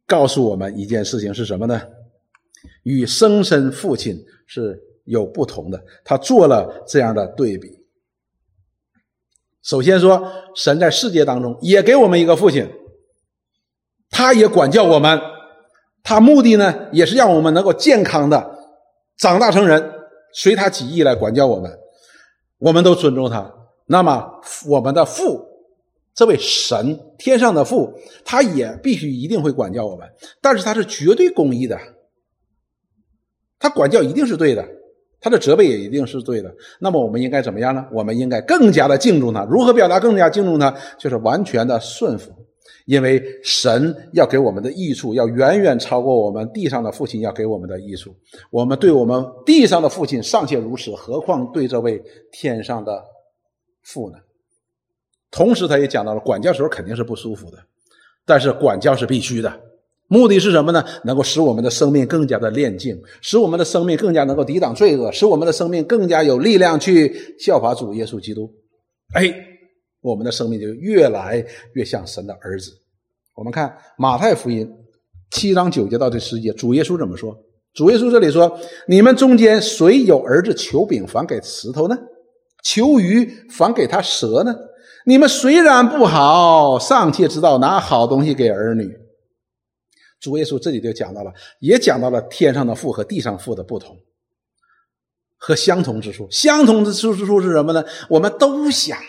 告诉我们一件事情是什么呢？与生身父亲是有不同的。他做了这样的对比。首先说，神在世界当中也给我们一个父亲，他也管教我们，他目的呢，也是让我们能够健康的长大成人，随他己意来管教我们。我们都尊重他。那么，我们的父。这位神，天上的父，他也必须一定会管教我们，但是他是绝对公义的，他管教一定是对的，他的责备也一定是对的。那么我们应该怎么样呢？我们应该更加的敬重他。如何表达更加敬重他？就是完全的顺服，因为神要给我们的益处，要远远超过我们地上的父亲要给我们的益处。我们对我们地上的父亲尚且如此，何况对这位天上的父呢？同时他也讲到了管教时候肯定是不舒服的，但是管教是必须的。目的是什么呢？能够使我们的生命更加的炼净，使我们的生命更加能够抵挡罪恶，使我们的生命更加有力量去效法主耶稣基督。哎，我们的生命就越来越像神的儿子。我们看马太福音七章九节到第十节，主耶稣怎么说？主耶稣这里说：“你们中间谁有儿子求饼反给石头呢？求鱼反给他蛇呢？你们虽然不好，尚且知道拿好东西给儿女。”主耶稣这里就讲到了，也讲到了天上的父和地上父的不同和相同之处。相同之处之处是什么呢？我们都想，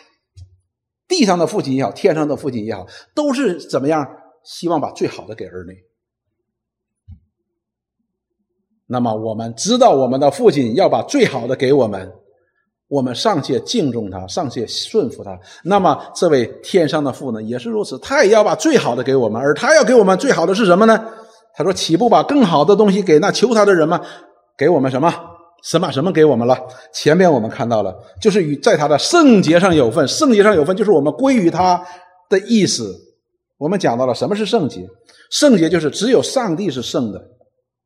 地上的父亲也好，天上的父亲也好，都是怎么样？希望把最好的给儿女。那么我们知道，我们的父亲要把最好的给我们，我们尚且敬重他，尚且顺服他。那么这位天上的父呢，也是如此，他也要把最好的给我们，而他要给我们最好的是什么呢？他说：“岂不把更好的东西给那求他的人吗？给我们什么？什么什么给我们了？前面我们看到了，就是与在他的圣洁上有份，圣洁上有份，就是我们归于他的意思。我们讲到了什么是圣洁？圣洁就是只有上帝是圣的。”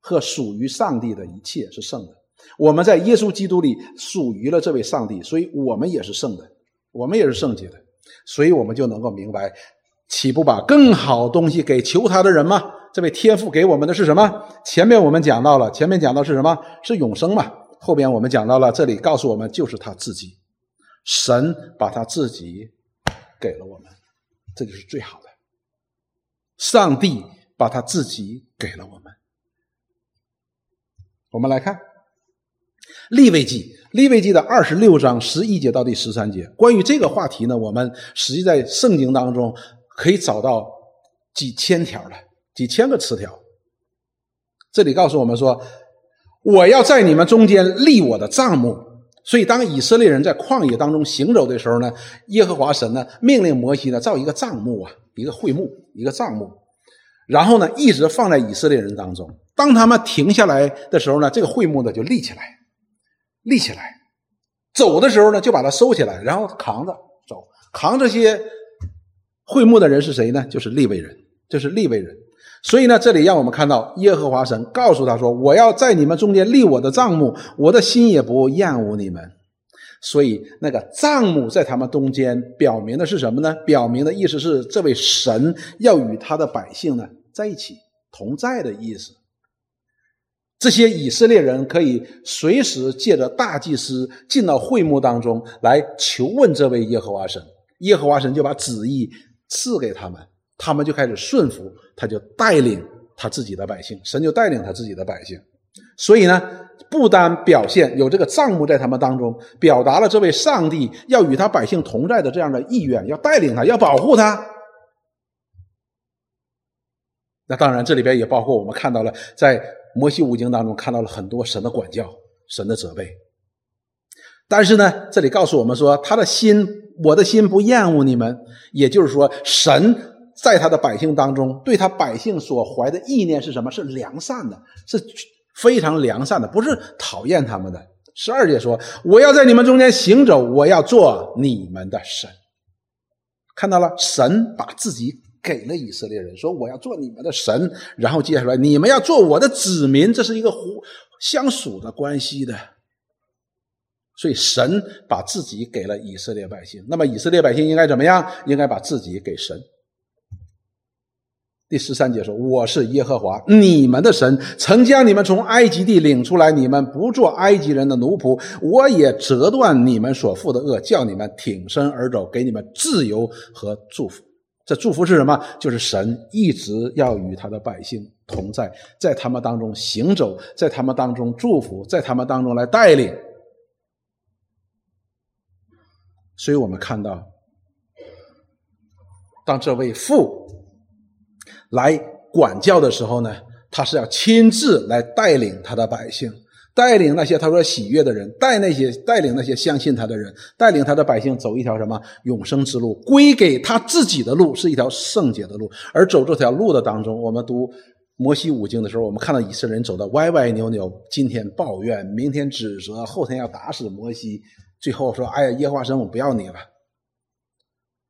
和属于上帝的一切是圣的，我们在耶稣基督里属于了这位上帝，所以我们也是圣的，我们也是圣洁的，所以我们就能够明白，岂不把更好东西给求他的人吗？这位天父给我们的是什么？前面我们讲到了，前面讲到是什么？是永生嘛？后边我们讲到了，这里告诉我们就是他自己，神把他自己给了我们，这就是最好的。上帝把他自己给了我们。我们来看《利未记》，《利未记》的二十六章十一节到第十三节，关于这个话题呢，我们实际在圣经当中可以找到几千条了，几千个词条。这里告诉我们说：“我要在你们中间立我的帐目。”所以，当以色列人在旷野当中行走的时候呢，耶和华神呢命令摩西呢造一个帐目啊，一个会幕，一个帐目，然后呢一直放在以色列人当中。当他们停下来的时候呢，这个会幕呢就立起来，立起来。走的时候呢，就把它收起来，然后扛着走。扛这些会幕的人是谁呢？就是立位人，就是立位人。所以呢，这里让我们看到耶和华神告诉他说：“我要在你们中间立我的帐幕，我的心也不厌恶你们。”所以那个帐幕在他们中间，表明的是什么呢？表明的意思是这位神要与他的百姓呢在一起同在的意思。这些以色列人可以随时借着大祭司进到会幕当中来求问这位耶和华神，耶和华神就把旨意赐给他们，他们就开始顺服，他就带领他自己的百姓，神就带领他自己的百姓。所以呢，不单表现有这个账目在他们当中，表达了这位上帝要与他百姓同在的这样的意愿，要带领他，要保护他。那当然，这里边也包括我们看到了在。摩西五经当中看到了很多神的管教、神的责备，但是呢，这里告诉我们说，他的心，我的心不厌恶你们，也就是说，神在他的百姓当中，对他百姓所怀的意念是什么？是良善的，是非常良善的，不是讨厌他们的。十二节说：“我要在你们中间行走，我要做你们的神。”看到了，神把自己。给了以色列人说：“我要做你们的神。”然后接下来你们要做我的子民，这是一个互相属的关系的。所以神把自己给了以色列百姓，那么以色列百姓应该怎么样？应该把自己给神。第十三节说：“我是耶和华你们的神，曾将你们从埃及地领出来，你们不做埃及人的奴仆，我也折断你们所负的恶，叫你们挺身而走，给你们自由和祝福。”这祝福是什么？就是神一直要与他的百姓同在，在他们当中行走，在他们当中祝福，在他们当中来带领。所以我们看到，当这位父来管教的时候呢，他是要亲自来带领他的百姓。带领那些他说喜悦的人，带那些带领那些相信他的人，带领他的百姓走一条什么永生之路，归给他自己的路是一条圣洁的路。而走这条路的当中，我们读摩西五经的时候，我们看到以色列人走的歪歪扭扭，今天抱怨，明天指责，后天要打死摩西，最后说：“哎呀，耶和华神，我不要你了。”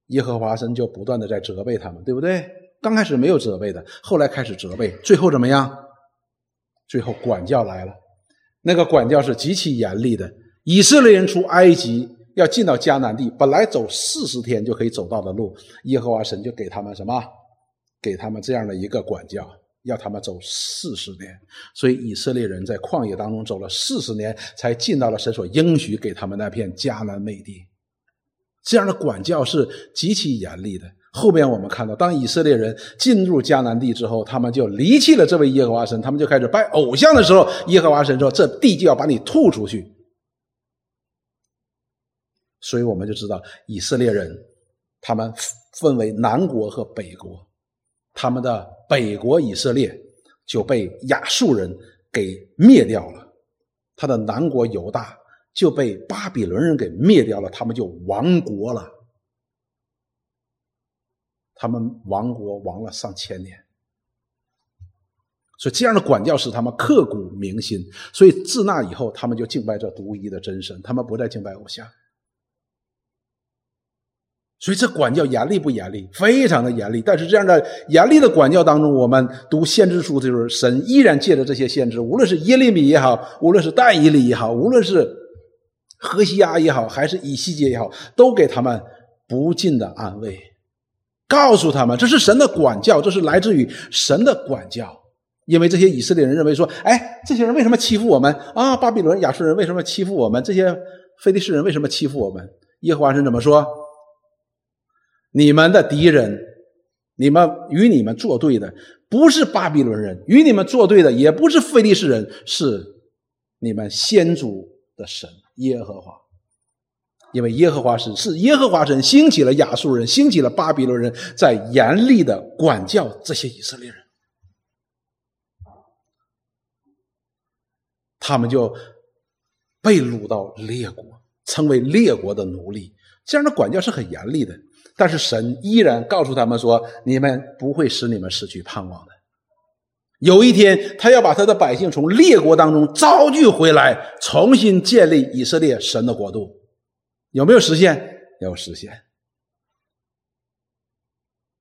耶和华神就不断的在责备他们，对不对？刚开始没有责备的，后来开始责备，最后怎么样？最后管教来了，那个管教是极其严厉的。以色列人出埃及要进到迦南地，本来走四十天就可以走到的路，耶和华神就给他们什么？给他们这样的一个管教，要他们走四十年。所以以色列人在旷野当中走了四十年，才进到了神所应许给他们那片迦南美地。这样的管教是极其严厉的。后边我们看到，当以色列人进入迦南地之后，他们就离弃了这位耶和华神，他们就开始拜偶像的时候，耶和华神说：“这地就要把你吐出去。”所以我们就知道，以色列人他们分为南国和北国，他们的北国以色列就被亚述人给灭掉了，他的南国犹大就被巴比伦人给灭掉了，他们就亡国了。他们亡国亡了上千年，所以这样的管教使他们刻骨铭心。所以自那以后，他们就敬拜这独一的真神，他们不再敬拜偶像。所以这管教严厉不严厉？非常的严厉。但是这样的严厉的管教当中，我们读先知书的时候，神依然借着这些先知，无论是耶利米也好，无论是但以理也好，无论是何西阿也好，还是以西结也好，都给他们不尽的安慰。告诉他们，这是神的管教，这是来自于神的管教。因为这些以色列人认为说：“哎，这些人为什么欺负我们啊？巴比伦、亚述人为什么欺负我们？这些非利士人为什么欺负我们？”耶和华神怎么说？你们的敌人，你们与你们作对的不是巴比伦人，与你们作对的也不是非利士人，是你们先祖的神耶和华。因为耶和华神是耶和华神兴起了亚述人，兴起了巴比伦人，在严厉的管教这些以色列人，他们就被掳到列国，成为列国的奴隶。这样的管教是很严厉的，但是神依然告诉他们说：“你们不会使你们失去盼望的。有一天，他要把他的百姓从列国当中招聚回来，重新建立以色列神的国度。”有没有实现？有实现。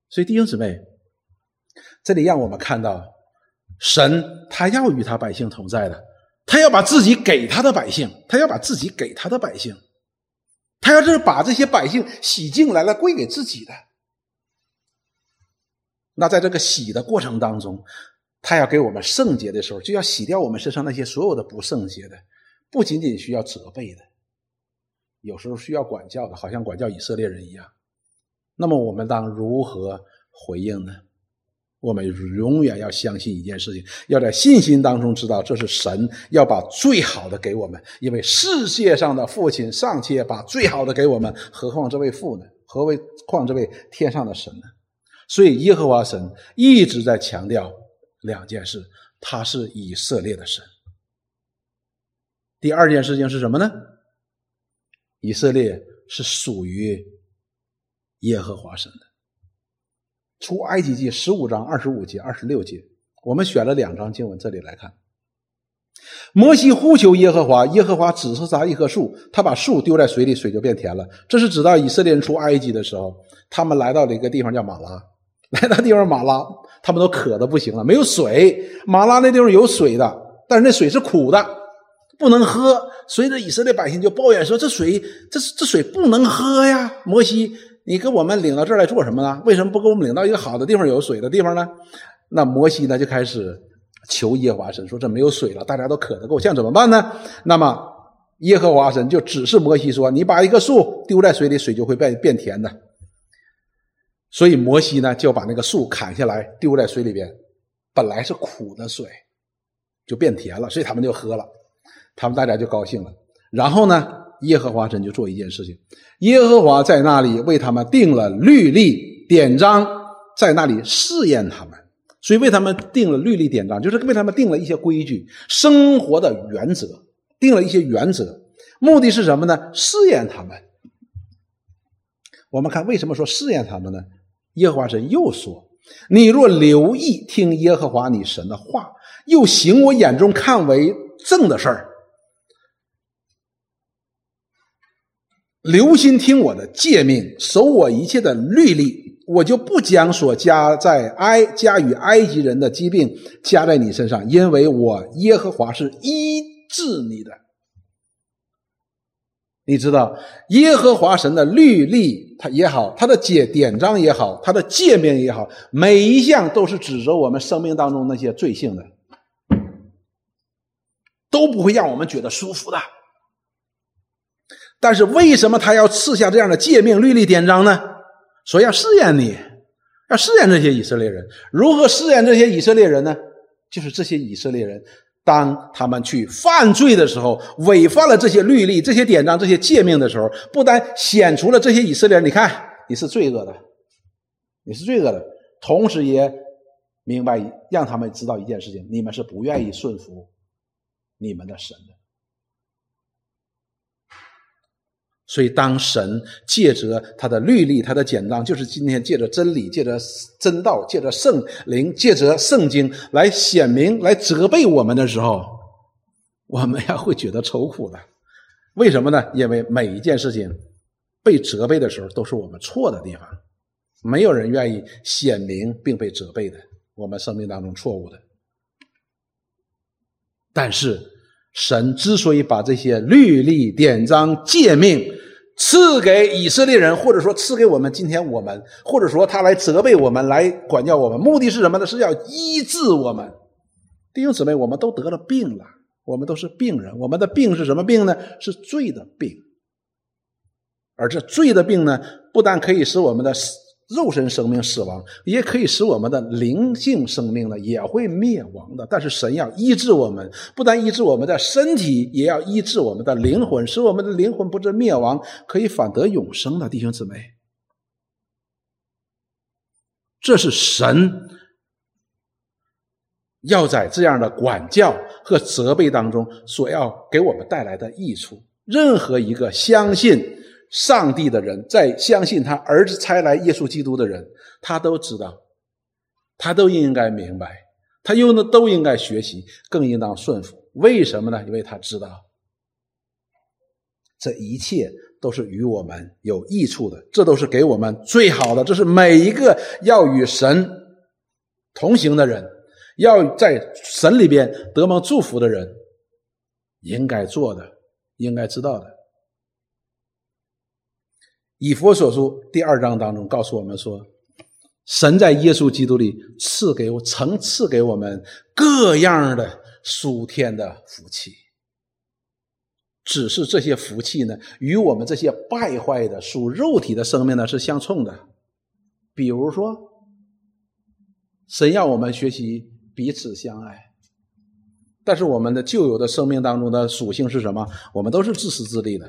所以弟兄姊妹，这里让我们看到，神他要与他百姓同在的，他要把自己给他的百姓，他要把自己给他的百姓，他要是把这些百姓洗净来了，归给自己的。那在这个洗的过程当中，他要给我们圣洁的时候，就要洗掉我们身上那些所有的不圣洁的，不仅仅需要责备的。有时候需要管教的，好像管教以色列人一样。那么我们当如何回应呢？我们永远要相信一件事情，要在信心当中知道，这是神要把最好的给我们。因为世界上的父亲尚且把最好的给我们，何况这位父呢？何为况这位天上的神呢？所以耶和华神一直在强调两件事：他是以色列的神。第二件事情是什么呢？以色列是属于耶和华神的。出埃及记十五章二十五节、二十六节，我们选了两章经文，这里来看。摩西呼求耶和华，耶和华指示他一棵树，他把树丢在水里，水就变甜了。这是指到以色列人出埃及的时候，他们来到了一个地方叫马拉，来到地方马拉，他们都渴的不行了，没有水。马拉那地方有水的，但是那水是苦的，不能喝。随着以色列百姓就抱怨说：“这水，这这水不能喝呀！摩西，你给我们领到这儿来做什么呢？为什么不给我们领到一个好的地方、有水的地方呢？”那摩西呢就开始求耶和华神说：“这没有水了，大家都渴得够呛，怎么办呢？”那么耶和华神就指示摩西说：“你把一棵树丢在水里，水就会变变甜的。”所以摩西呢就把那个树砍下来丢在水里边，本来是苦的水，就变甜了，所以他们就喝了。他们大家就高兴了，然后呢，耶和华神就做一件事情，耶和华在那里为他们定了律例典章，在那里试验他们，所以为他们定了律例典章，就是为他们定了一些规矩、生活的原则，定了一些原则，目的是什么呢？试验他们。我们看为什么说试验他们呢？耶和华神又说：“你若留意听耶和华你神的话，又行我眼中看为正的事儿。”留心听我的诫命，守我一切的律例，我就不将所加在埃加与埃及人的疾病加在你身上，因为我耶和华是医治你的。你知道耶和华神的律例，他也好，他的解典章也好，他的诫命也好，每一项都是指责我们生命当中那些罪性的，都不会让我们觉得舒服的。但是为什么他要赐下这样的诫命、律例、典章呢？说要试验你，要试验这些以色列人。如何试验这些以色列人呢？就是这些以色列人。当他们去犯罪的时候，违反了这些律例、这些典章、这些诫命的时候，不但显出了这些以色列人，你看你是罪恶的，你是罪恶的，同时也明白让他们知道一件事情：你们是不愿意顺服你们的神的。所以，当神借着他的律例、他的简章，就是今天借着真理、借着真道、借着圣灵、借着圣经来显明、来责备我们的时候，我们要会觉得愁苦的。为什么呢？因为每一件事情被责备的时候，都是我们错的地方。没有人愿意显明并被责备的，我们生命当中错误的。但是，神之所以把这些律例、典章、诫命，赐给以色列人，或者说赐给我们，今天我们，或者说他来责备我们，来管教我们，目的是什么呢？是要医治我们。弟兄姊妹，我们都得了病了，我们都是病人。我们的病是什么病呢？是罪的病。而这罪的病呢，不但可以使我们的。肉身生命死亡，也可以使我们的灵性生命呢也会灭亡的。但是神要医治我们，不但医治我们的身体，也要医治我们的灵魂，使我们的灵魂不致灭亡，可以反得永生的弟兄姊妹。这是神要在这样的管教和责备当中所要给我们带来的益处。任何一个相信。上帝的人，在相信他儿子差来耶稣基督的人，他都知道，他都应该明白，他又呢都应该学习，更应当顺服。为什么呢？因为他知道，这一切都是与我们有益处的，这都是给我们最好的。这是每一个要与神同行的人，要在神里边得蒙祝福的人，应该做的，应该知道的。以佛所书第二章当中告诉我们说，神在耶稣基督里赐给我，曾赐给我们各样的属天的福气。只是这些福气呢，与我们这些败坏的属肉体的生命呢是相冲的。比如说，神要我们学习彼此相爱，但是我们的旧有的生命当中的属性是什么？我们都是自私自利的。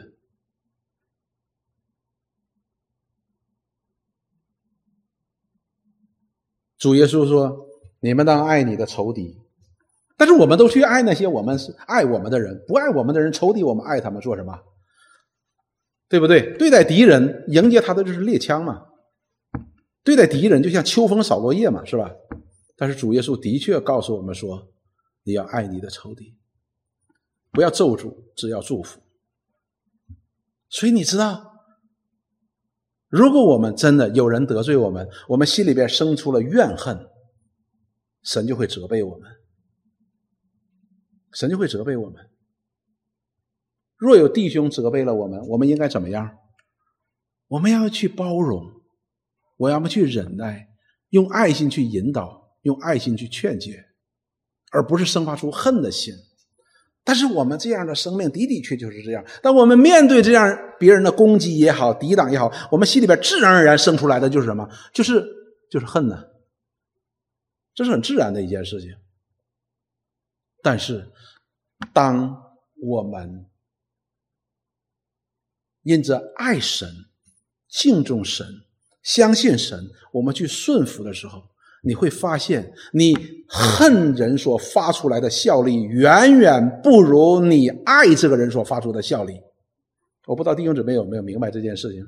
主耶稣说：“你们当爱你的仇敌。”但是我们都去爱那些我们是爱我们的人，不爱我们的人，仇敌我们爱他们做什么？对不对？对待敌人，迎接他的就是猎枪嘛。对待敌人就像秋风扫落叶嘛，是吧？但是主耶稣的确告诉我们说：“你要爱你的仇敌，不要咒诅，只要祝福。”所以你知道。如果我们真的有人得罪我们，我们心里边生出了怨恨，神就会责备我们，神就会责备我们。若有弟兄责备了我们，我们应该怎么样？我们要去包容，我要么去忍耐，用爱心去引导，用爱心去劝解，而不是生发出恨的心。但是我们这样的生命的的确就是这样。当我们面对这样别人的攻击也好、抵挡也好，我们心里边自然而然生出来的就是什么？就是就是恨呢。这是很自然的一件事情。但是，当我们因着爱神、敬重神、相信神，我们去顺服的时候。你会发现，你恨人所发出来的效力，远远不如你爱这个人所发出的效力。我不知道弟兄姊妹有没有明白这件事情。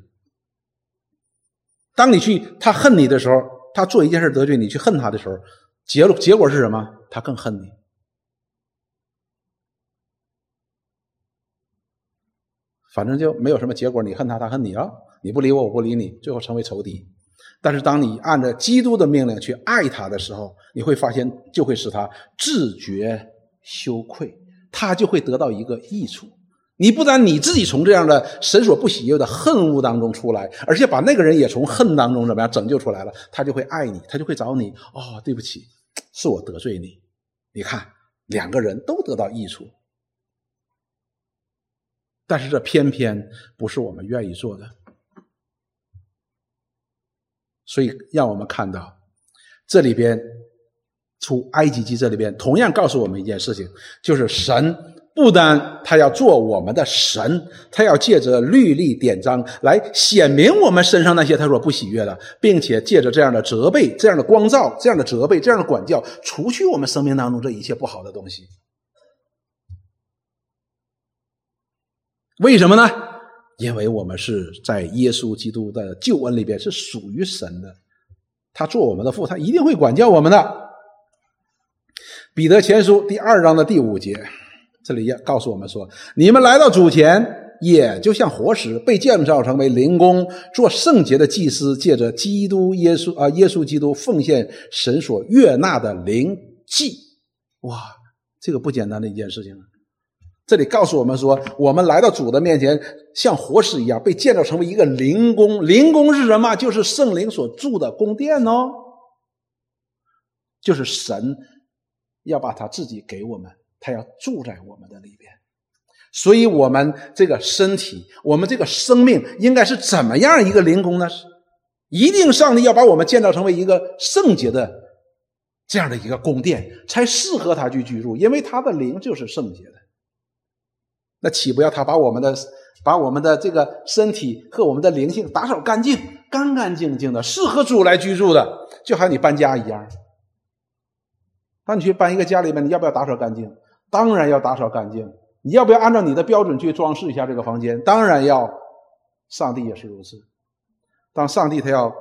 当你去他恨你的时候，他做一件事得罪你，去恨他的时候，结结果是什么？他更恨你。反正就没有什么结果，你恨他，他恨你啊，你不理我，我不理你，最后成为仇敌。但是当你按照基督的命令去爱他的时候，你会发现，就会使他自觉羞愧，他就会得到一个益处。你不但你自己从这样的神所不喜悦的恨恶当中出来，而且把那个人也从恨当中怎么样拯救出来了，他就会爱你，他就会找你。哦，对不起，是我得罪你。你看，两个人都得到益处，但是这偏偏不是我们愿意做的。所以，让我们看到这里边出埃及记这里边同样告诉我们一件事情，就是神。不单他要做我们的神，他要借着律例典章来显明我们身上那些他所不喜悦的，并且借着这样的责备、这样的光照、这样的责备、这样的管教，除去我们生命当中这一切不好的东西。为什么呢？因为我们是在耶稣基督的救恩里边是属于神的，他做我们的父，他一定会管教我们的。彼得前书第二章的第五节。这里要告诉我们说：你们来到主前，也就像活石，被建造成为灵宫，做圣洁的祭司，借着基督耶稣啊，耶稣基督奉献神所悦纳的灵祭。哇，这个不简单的一件事情啊。这里告诉我们说，我们来到主的面前，像活石一样，被建造成为一个灵宫。灵宫是什么？就是圣灵所住的宫殿哦，就是神要把他自己给我们。他要住在我们的里边，所以，我们这个身体，我们这个生命，应该是怎么样一个灵宫呢？一定，上帝要把我们建造成为一个圣洁的这样的一个宫殿，才适合他去居住，因为他的灵就是圣洁的。那岂不要他把我们的、把我们的这个身体和我们的灵性打扫干净、干干净净的，适合主来居住的，就好像你搬家一样。当你去搬一个家里面，你要不要打扫干净？当然要打扫干净。你要不要按照你的标准去装饰一下这个房间？当然要。上帝也是如此。当上帝他要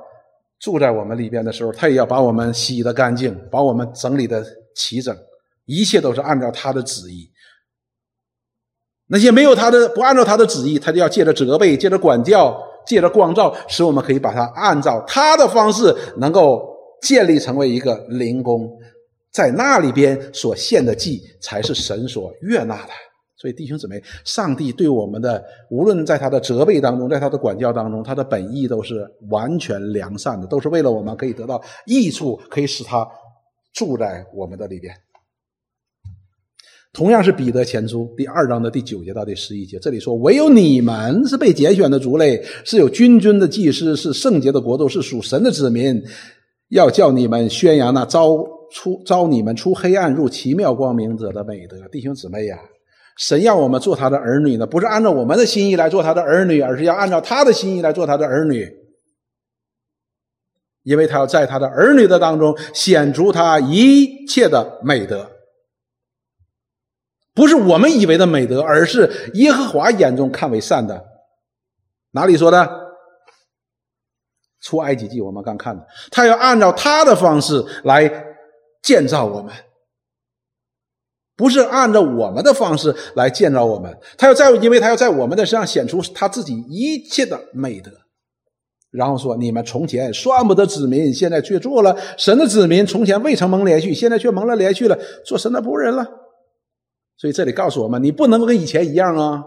住在我们里边的时候，他也要把我们洗的干净，把我们整理的齐整，一切都是按照他的旨意。那些没有他的、不按照他的旨意，他就要借着责备、借着管教、借着光照，使我们可以把他按照他的方式，能够建立成为一个灵宫。在那里边所献的祭才是神所悦纳的，所以弟兄姊妹，上帝对我们的无论在他的责备当中，在他的管教当中，他的本意都是完全良善的，都是为了我们可以得到益处，可以使他住在我们的里边。同样是彼得前书第二章的第九节到第十一节，这里说：“唯有你们是被拣选的族类，是有君尊的祭司，是圣洁的国度，是属神的子民，要叫你们宣扬那招。”出招你们出黑暗入奇妙光明者的美德，弟兄姊妹呀，神要我们做他的儿女呢，不是按照我们的心意来做他的儿女，而是要按照他的心意来做他的儿女，因为他要在他的儿女的当中显出他一切的美德，不是我们以为的美德，而是耶和华眼中看为善的。哪里说的？出埃及记我们刚看的，他要按照他的方式来。建造我们，不是按照我们的方式来建造我们。他要在，因为他要在我们的身上显出他自己一切的美德。然后说：“你们从前算不得子民，现在却做了神的子民；从前未曾蒙连续，现在却蒙了连续了，做神的仆人了。”所以这里告诉我们：你不能跟以前一样啊！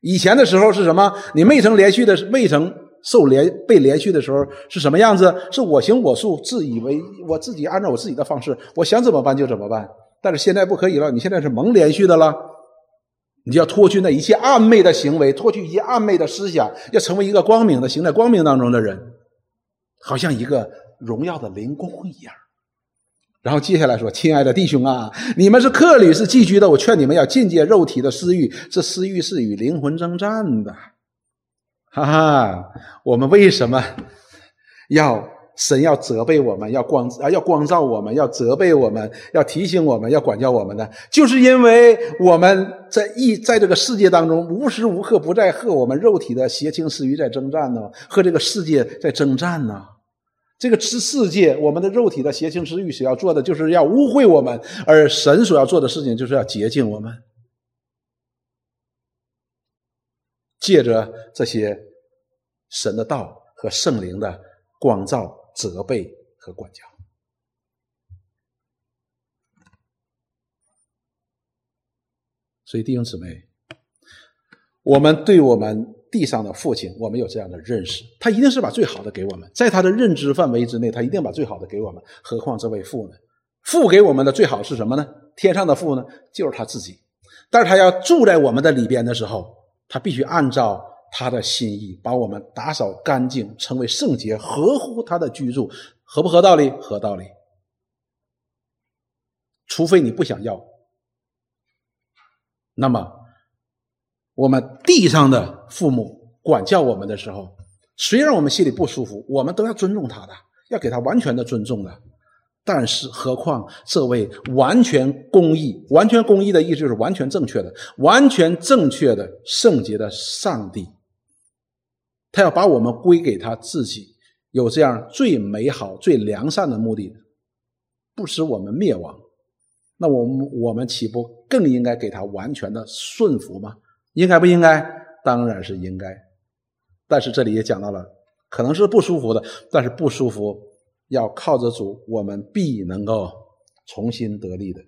以前的时候是什么？你未曾连续的，未曾。受连被连续的时候是什么样子？是我行我素，自以为我自己按照我自己的方式，我想怎么办就怎么办。但是现在不可以了，你现在是蒙连续的了，你就要脱去那一切暗昧的行为，脱去一些暗昧的思想，要成为一个光明的行在光明当中的人，好像一个荣耀的灵光一样。然后接下来说：“亲爱的弟兄啊，你们是客旅，是寄居的，我劝你们要禁戒肉体的私欲，这私欲是与灵魂征战的。”哈哈，我们为什么要神要责备我们，要光啊要光照我们，要责备我们，要提醒我们，要管教我们呢？就是因为我们在一在这个世界当中，无时无刻不在和我们肉体的邪情私欲在征战呢，和这个世界在征战呢。这个世世界，我们的肉体的邪情私欲所要做的，就是要污秽我们；而神所要做的事情，就是要洁净我们。借着这些神的道和圣灵的光照、责备和管教。所以弟兄姊妹，我们对我们地上的父亲，我们有这样的认识，他一定是把最好的给我们，在他的认知范围之内，他一定把最好的给我们。何况这位父呢？父给我们的最好是什么呢？天上的父呢，就是他自己。但是他要住在我们的里边的时候，他必须按照他的心意，把我们打扫干净，成为圣洁，合乎他的居住，合不合道理？合道理。除非你不想要。那么，我们地上的父母管教我们的时候，虽然我们心里不舒服，我们都要尊重他的，要给他完全的尊重的。但是，何况这位完全公义、完全公义的意思就是完全正确的、完全正确的圣洁的上帝，他要把我们归给他自己，有这样最美好、最良善的目的，不使我们灭亡。那我们我们岂不更应该给他完全的顺服吗？应该不应该？当然是应该。但是这里也讲到了，可能是不舒服的，但是不舒服要靠着主，我们必能够重新得力的。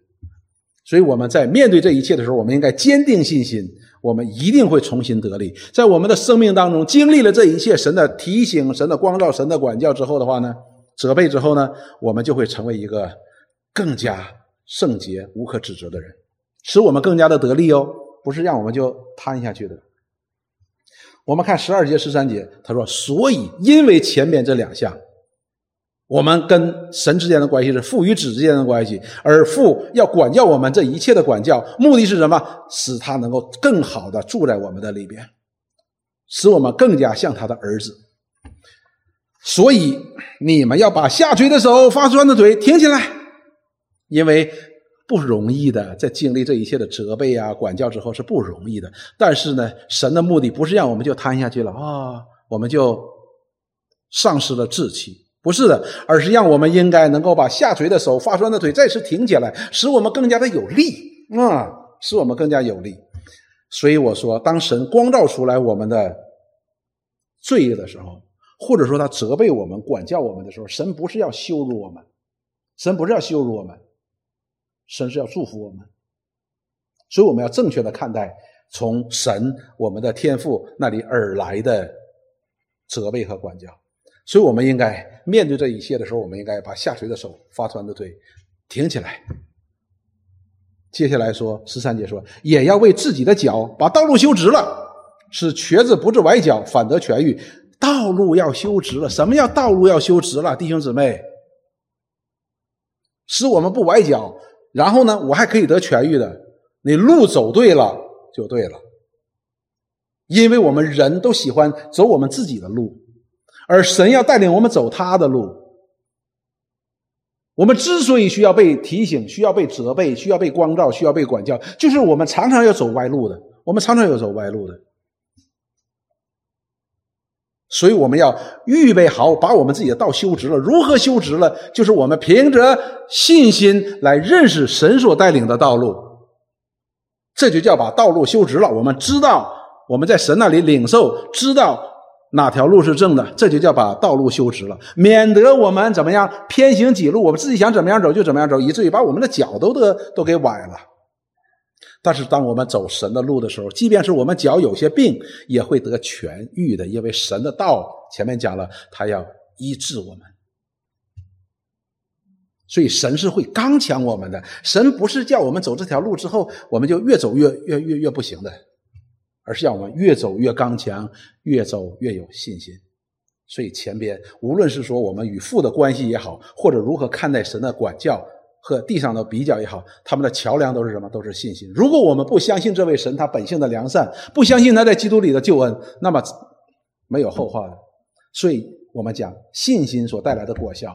所以我们在面对这一切的时候，我们应该坚定信心，我们一定会重新得力。在我们的生命当中经历了这一切，神的提醒、神的光照、神的管教之后的话呢，责备之后呢，我们就会成为一个更加。圣洁无可指责的人，使我们更加的得力哦，不是让我们就瘫下去的。我们看十二节十三节，他说：“所以因为前面这两项，我们跟神之间的关系是父与子之间的关系，而父要管教我们这一切的管教，目的是什么？使他能够更好的住在我们的里边，使我们更加像他的儿子。所以你们要把下垂的手、发酸的腿挺起来。”因为不容易的，在经历这一切的责备啊、管教之后是不容易的。但是呢，神的目的不是让我们就瘫下去了啊，我们就丧失了志气，不是的，而是让我们应该能够把下垂的手、发酸的腿再次挺起来，使我们更加的有力啊，使我们更加有力。所以我说，当神光照出来我们的罪恶的时候，或者说他责备我们、管教我们的时候，神不是要羞辱我们，神不是要羞辱我们。神是要祝福我们，所以我们要正确的看待从神我们的天赋那里而来的责备和管教。所以我们应该面对这一切的时候，我们应该把下垂的手、发酸的腿挺起来。接下来说十三节说，也要为自己的脚把道路修直了，使瘸子不致崴脚，反得痊愈。道路要修直了，什么叫道路要修直了？弟兄姊妹，使我们不崴脚。然后呢，我还可以得痊愈的。你路走对了就对了，因为我们人都喜欢走我们自己的路，而神要带领我们走他的路。我们之所以需要被提醒、需要被责备、需要被光照、需要被管教，就是我们常常要走歪路的。我们常常要走歪路的。所以我们要预备好，把我们自己的道修直了。如何修直了？就是我们凭着信心来认识神所带领的道路，这就叫把道路修直了。我们知道我们在神那里领受，知道哪条路是正的，这就叫把道路修直了，免得我们怎么样偏行己路，我们自己想怎么样走就怎么样走，以至于把我们的脚都得都给崴了。但是，当我们走神的路的时候，即便是我们脚有些病，也会得痊愈的，因为神的道前面讲了，他要医治我们。所以，神是会刚强我们的。神不是叫我们走这条路之后，我们就越走越越越越不行的，而是让我们越走越刚强，越走越有信心。所以，前边无论是说我们与父的关系也好，或者如何看待神的管教。和地上的比较也好，他们的桥梁都是什么？都是信心。如果我们不相信这位神他本性的良善，不相信他在基督里的救恩，那么没有后话的。所以我们讲信心所带来的果效，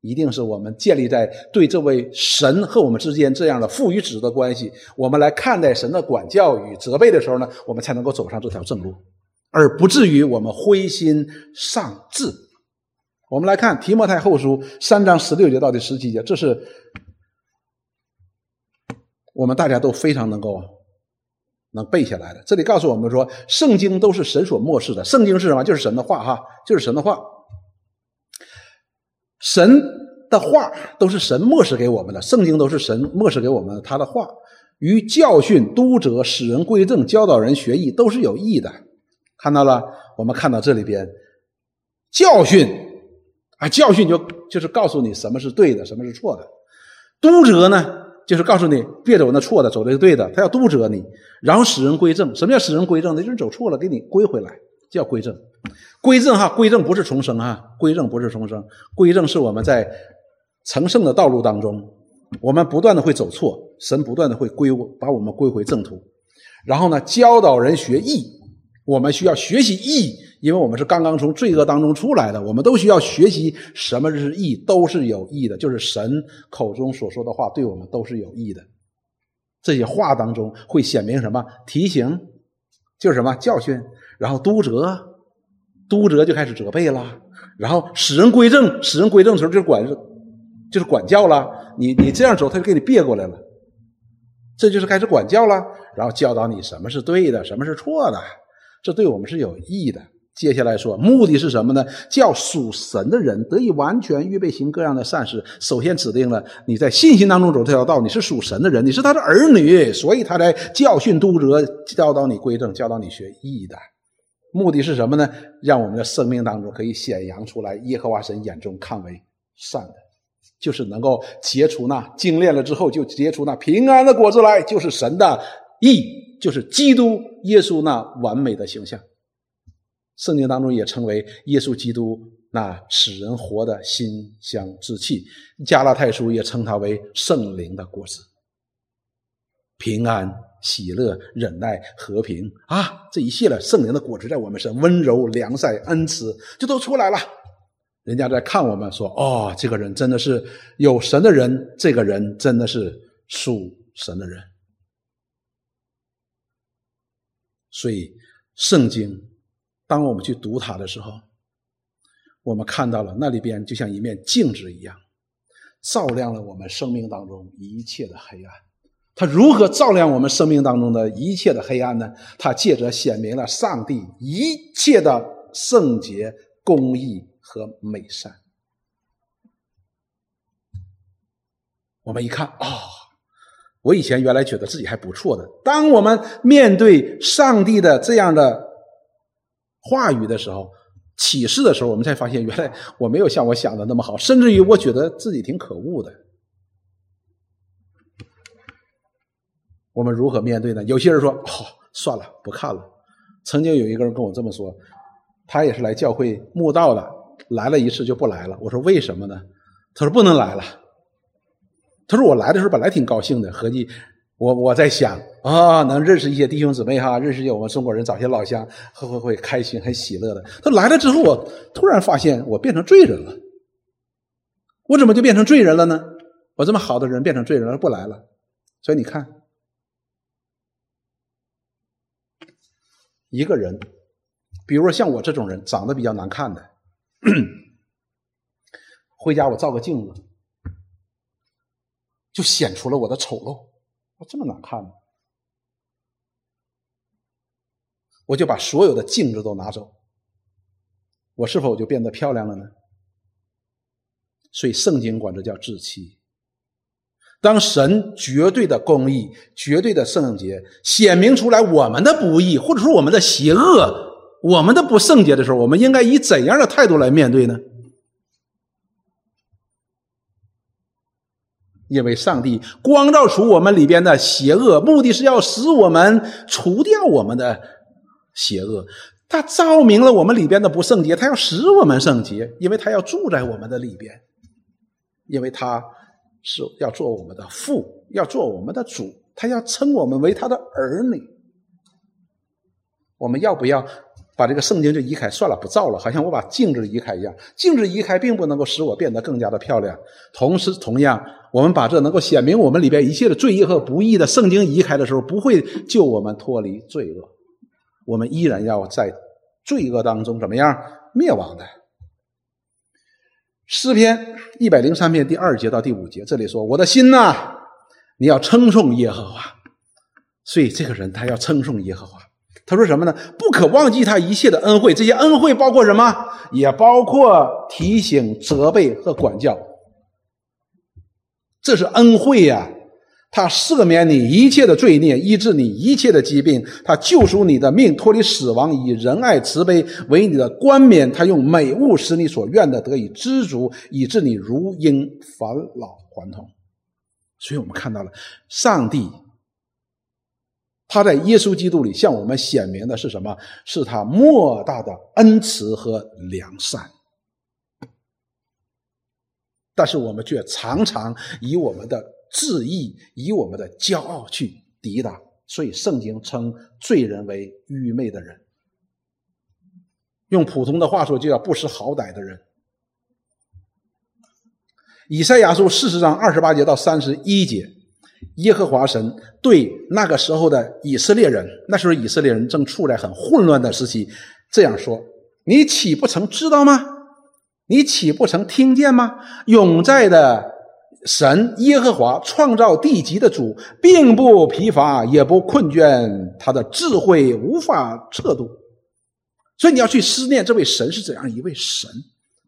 一定是我们建立在对这位神和我们之间这样的父与子的关系，我们来看待神的管教与责备的时候呢，我们才能够走上这条正路，而不至于我们灰心丧志。我们来看提摩太后书三章十六节到第十七节，这是我们大家都非常能够能背下来的。这里告诉我们说，圣经都是神所漠视的。圣经是什么？就是神的话，哈，就是神的话。神的话都是神漠视给我们的，圣经都是神漠视给我们他的话。于教训、督责、使人归正、教导人学艺，都是有益的。看到了？我们看到这里边，教训啊，教训就就是告诉你什么是对的，什么是错的。督责呢，就是告诉你别走那错的，走这个对的。他要督责你，然后使人归正。什么叫使人归正呢？就是走错了，给你归回来，叫归正。归正哈，归正不是重生哈，归正不是重生，归正是我们在成圣的道路当中，我们不断的会走错，神不断的会归把我们归回正途。然后呢，教导人学义，我们需要学习义。因为我们是刚刚从罪恶当中出来的，我们都需要学习什么是义，都是有益的。就是神口中所说的话，对我们都是有益的。这些话当中会显明什么？提醒，就是什么教训，然后督责，督责就开始责备了，然后使人归正，使人归正的时候就管，就是管教了。你你这样走，他就给你别过来了，这就是开始管教了，然后教导你什么是对的，什么是错的，这对我们是有益的。接下来说，目的是什么呢？叫属神的人得以完全预备行各样的善事。首先指定了你在信心当中走这条道，你是属神的人，你是他的儿女，所以他在教训督责，教导你归正，教导你学义的。目的是什么呢？让我们的生命当中可以显扬出来耶和华神眼中看为善的，就是能够结出那精炼了之后就结出那平安的果子来，就是神的义，就是基督耶稣那完美的形象。圣经当中也称为耶稣基督那使人活的馨香之气，加拉太书也称它为圣灵的果子，平安、喜乐、忍耐、和平啊，这一系列圣灵的果实在我们身，温柔、良善、恩慈就都出来了。人家在看我们说：“哦，这个人真的是有神的人，这个人真的是属神的人。”所以圣经。当我们去读它的时候，我们看到了那里边就像一面镜子一样，照亮了我们生命当中一切的黑暗。它如何照亮我们生命当中的一切的黑暗呢？它借着显明了上帝一切的圣洁、公义和美善。我们一看啊，我以前原来觉得自己还不错的。当我们面对上帝的这样的。话语的时候，启示的时候，我们才发现，原来我没有像我想的那么好，甚至于我觉得自己挺可恶的。我们如何面对呢？有些人说：“好，算了，不看了。”曾经有一个人跟我这么说，他也是来教会慕道的，来了一次就不来了。我说：“为什么呢？”他说：“不能来了。”他说：“我来的时候本来挺高兴的，合计。”我我在想啊，能认识一些弟兄姊妹哈，认识一些我们中国人，找些老乡，会会会开心，很喜乐的。他来了之后，我突然发现我变成罪人了。我怎么就变成罪人了呢？我这么好的人变成罪人了，不来了。所以你看，一个人，比如说像我这种人，长得比较难看的，回家我照个镜子，就显出了我的丑陋。我这么难看呢？我就把所有的镜子都拿走，我是否就变得漂亮了呢？所以圣经管这叫自欺。当神绝对的公义、绝对的圣洁显明出来我们的不义，或者说我们的邪恶、我们的不圣洁的时候，我们应该以怎样的态度来面对呢？因为上帝光照出我们里边的邪恶，目的是要使我们除掉我们的邪恶。他照明了我们里边的不圣洁，他要使我们圣洁，因为他要住在我们的里边，因为他是要做我们的父，要做我们的主，他要称我们为他的儿女。我们要不要？把这个圣经就移开，算了，不照了，好像我把镜子移开一样。镜子移开，并不能够使我变得更加的漂亮。同时，同样，我们把这能够显明我们里边一切的罪业和不义的圣经移开的时候，不会救我们脱离罪恶。我们依然要在罪恶当中怎么样灭亡的？诗篇一百零三篇第二节到第五节，这里说：“我的心呐，你要称颂耶和华。”所以这个人他要称颂耶和华。他说什么呢？不可忘记他一切的恩惠。这些恩惠包括什么？也包括提醒、责备和管教。这是恩惠呀！他赦免你一切的罪孽，医治你一切的疾病，他救赎你的命，脱离死亡，以仁爱慈悲为你的冠冕。他用美物使你所愿的得以知足，以致你如婴返老还童。所以我们看到了上帝。他在耶稣基督里向我们显明的是什么？是他莫大的恩慈和良善。但是我们却常常以我们的志意、以我们的骄傲去抵挡。所以圣经称罪人为愚昧的人，用普通的话说，就叫不识好歹的人。以赛亚书四十章二十八节到三十一节。耶和华神对那个时候的以色列人，那时候以色列人正处在很混乱的时期，这样说：“你岂不曾知道吗？你岂不曾听见吗？永在的神耶和华创造地极的主，并不疲乏，也不困倦，他的智慧无法测度。所以你要去思念这位神是怎样一位神。”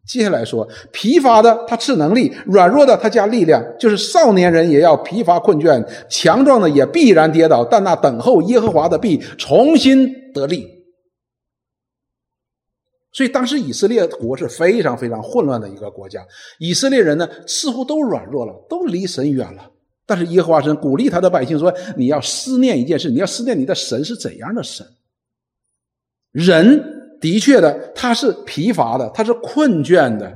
接下来说，疲乏的他赐能力，软弱的他加力量。就是少年人也要疲乏困倦，强壮的也必然跌倒。但那等候耶和华的必重新得力。所以当时以色列国是非常非常混乱的一个国家，以色列人呢似乎都软弱了，都离神远了。但是耶和华神鼓励他的百姓说：“你要思念一件事，你要思念你的神是怎样的神。”人。的确的，他是疲乏的，他是困倦的，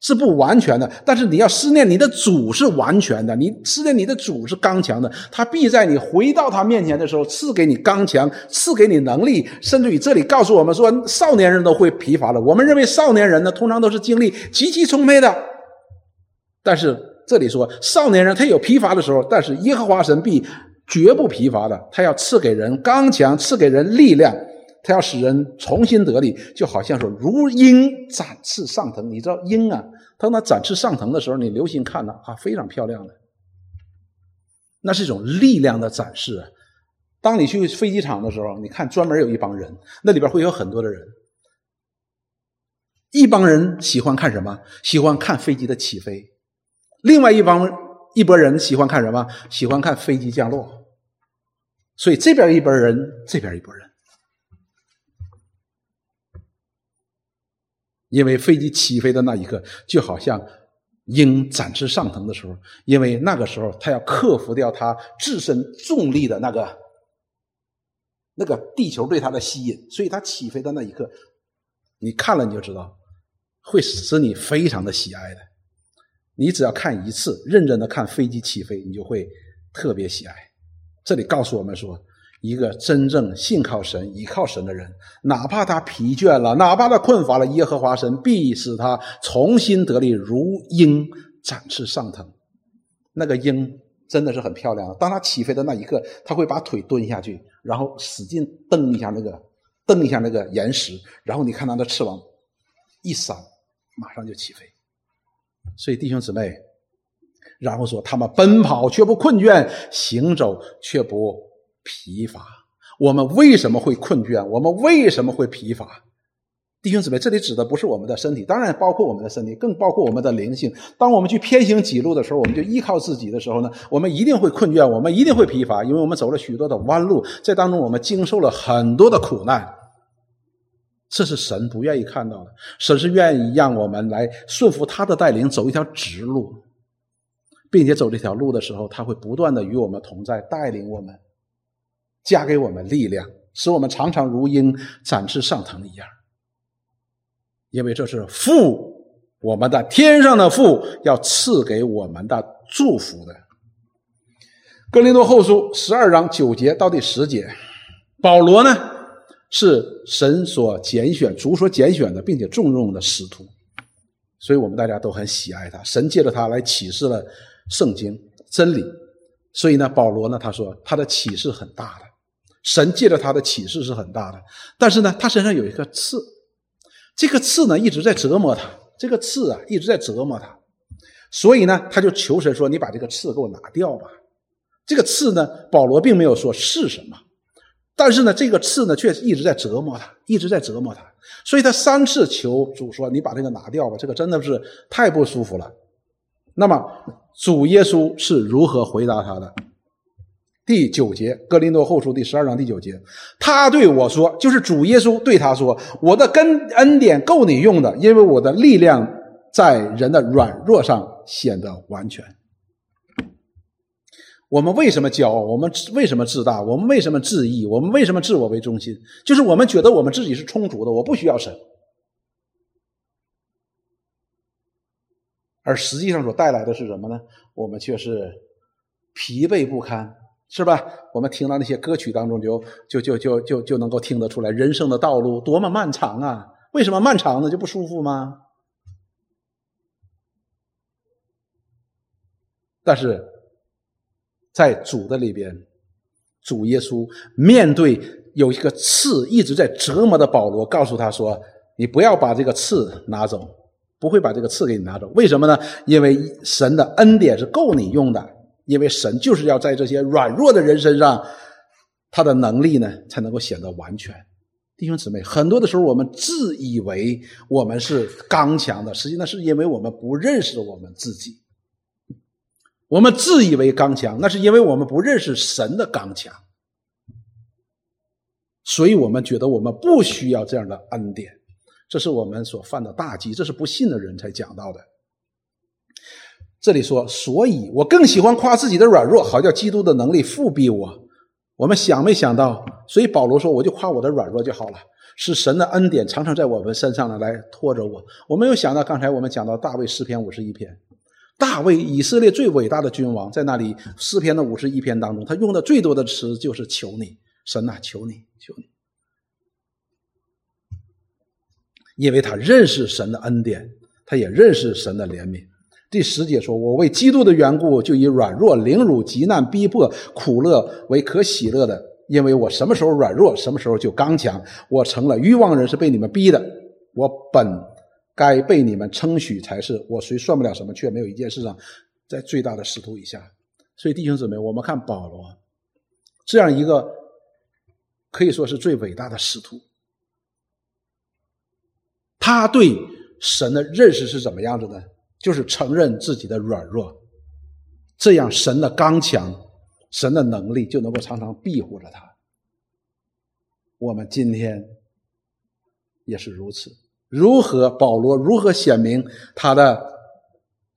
是不完全的。但是你要思念你的主是完全的，你思念你的主是刚强的，他必在你回到他面前的时候赐给你刚强，赐给你能力。甚至于这里告诉我们说，少年人都会疲乏的。我们认为少年人呢，通常都是精力极其充沛的。但是这里说，少年人他有疲乏的时候，但是耶和华神必绝不疲乏的，他要赐给人刚强，赐给人力量。他要使人重新得力，就好像说如鹰展翅上腾。你知道鹰啊，它那展翅上腾的时候，你留心看呐，啊，非常漂亮的。那是一种力量的展示啊。当你去飞机场的时候，你看专门有一帮人，那里边会有很多的人。一帮人喜欢看什么？喜欢看飞机的起飞。另外一帮一拨人喜欢看什么？喜欢看飞机降落。所以这边一拨人，这边一拨人。因为飞机起飞的那一刻，就好像鹰展翅上腾的时候，因为那个时候它要克服掉它自身重力的那个那个地球对它的吸引，所以它起飞的那一刻，你看了你就知道，会使你非常的喜爱的。你只要看一次，认真的看飞机起飞，你就会特别喜爱。这里告诉我们说。一个真正信靠神、依靠神的人，哪怕他疲倦了，哪怕他困乏了，耶和华神必使他重新得力，如鹰展翅上腾。那个鹰真的是很漂亮。当他起飞的那一刻，他会把腿蹲下去，然后使劲蹬一下那个蹬一下那个岩石，然后你看他的翅膀一闪，马上就起飞。所以弟兄姊妹，然后说他们奔跑却不困倦，行走却不。疲乏，我们为什么会困倦？我们为什么会疲乏？弟兄姊妹，这里指的不是我们的身体，当然包括我们的身体，更包括我们的灵性。当我们去偏行己路的时候，我们就依靠自己的时候呢，我们一定会困倦，我们一定会疲乏，因为我们走了许多的弯路，在当中我们经受了很多的苦难。这是神不愿意看到的，神是愿意让我们来顺服他的带领，走一条直路，并且走这条路的时候，他会不断的与我们同在，带领我们。加给我们力量，使我们常常如鹰展翅上腾一样。因为这是父，我们的天上的父要赐给我们的祝福的。哥林多后书十二章九节到第十节，保罗呢是神所拣选、主所拣选的，并且重用的使徒，所以我们大家都很喜爱他。神借着他来启示了圣经真理，所以呢，保罗呢他说他的启示很大的。神借着他的启示是很大的，但是呢，他身上有一个刺，这个刺呢一直在折磨他，这个刺啊一直在折磨他，所以呢，他就求神说：“你把这个刺给我拿掉吧。”这个刺呢，保罗并没有说是什么，但是呢，这个刺呢，却一直在折磨他，一直在折磨他。所以他三次求主说：“你把这个拿掉吧，这个真的是太不舒服了。”那么主耶稣是如何回答他的？第九节，《哥林多后书》第十二章第九节，他对我说：“就是主耶稣对他说，我的根恩典够你用的，因为我的力量在人的软弱上显得完全。”我们为什么骄傲？我们为什么自大？我们为什么自义？我们为什么自我为中心？就是我们觉得我们自己是充足的，我不需要神，而实际上所带来的是什么呢？我们却是疲惫不堪，是吧？我们听到那些歌曲当中，就就就就就就能够听得出来，人生的道路多么漫长啊！为什么漫长呢？就不舒服吗？但是。在主的里边，主耶稣面对有一个刺一直在折磨的保罗，告诉他说：“你不要把这个刺拿走，不会把这个刺给你拿走。为什么呢？因为神的恩典是够你用的，因为神就是要在这些软弱的人身上，他的能力呢才能够显得完全。弟兄姊妹，很多的时候我们自以为我们是刚强的，实际上是因为我们不认识我们自己。”我们自以为刚强，那是因为我们不认识神的刚强，所以我们觉得我们不需要这样的恩典，这是我们所犯的大忌，这是不信的人才讲到的。这里说，所以我更喜欢夸自己的软弱，好叫基督的能力复庇我。我们想没想到？所以保罗说，我就夸我的软弱就好了，是神的恩典常常在我们身上呢来拖着我。我没有想到，刚才我们讲到大卫诗篇五十一篇。大卫，以色列最伟大的君王，在那里诗篇的五十一篇当中，他用的最多的词就是“求你，神呐，求你，求你”，因为他认识神的恩典，他也认识神的怜悯。第十节说：“我为基督的缘故，就以软弱、凌辱、极难、逼迫、苦乐为可喜乐的，因为我什么时候软弱，什么时候就刚强。我成了欲望人，是被你们逼的。我本。”该被你们称许才是，我虽算不了什么，却没有一件事上在最大的使徒以下。所以弟兄姊妹，我们看保罗这样一个可以说是最伟大的使徒，他对神的认识是怎么样子的？就是承认自己的软弱，这样神的刚强、神的能力就能够常常庇护着他。我们今天也是如此。如何保罗如何显明他的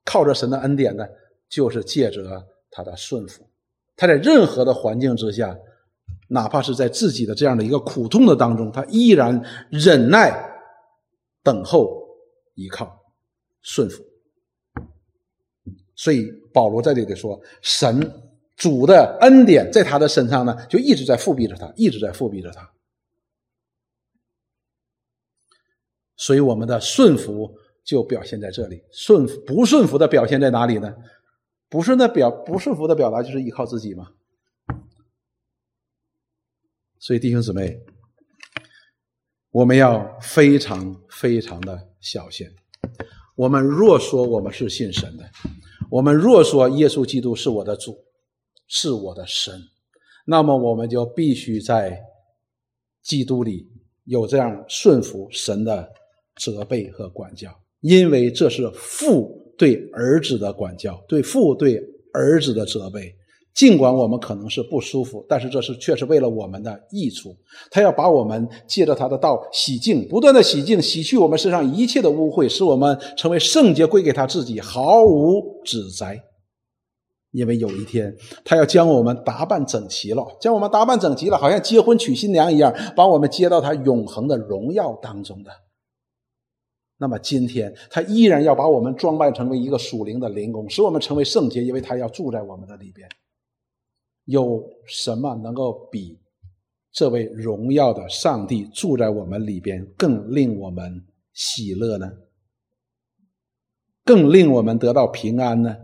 靠着神的恩典呢？就是借着他的顺服，他在任何的环境之下，哪怕是在自己的这样的一个苦痛的当中，他依然忍耐、等候、依靠、顺服。所以保罗在这里说，神主的恩典在他的身上呢，就一直在复辟着他，一直在复辟着他。所以，我们的顺服就表现在这里。顺服不顺服的表现在哪里呢？不顺的表不顺服的表达就是依靠自己嘛。所以，弟兄姊妹，我们要非常非常的小心。我们若说我们是信神的，我们若说耶稣基督是我的主，是我的神，那么我们就必须在基督里有这样顺服神的。责备和管教，因为这是父对儿子的管教，对父对儿子的责备。尽管我们可能是不舒服，但是这是却是为了我们的益处。他要把我们借着他的道洗净，不断的洗净，洗去我们身上一切的污秽，使我们成为圣洁，归给他自己，毫无指摘。因为有一天，他要将我们打扮整齐了，将我们打扮整齐了，好像结婚娶新娘一样，把我们接到他永恒的荣耀当中的。那么今天，他依然要把我们装扮成为一个属灵的灵宫，使我们成为圣洁，因为他要住在我们的里边。有什么能够比这位荣耀的上帝住在我们里边更令我们喜乐呢？更令我们得到平安呢？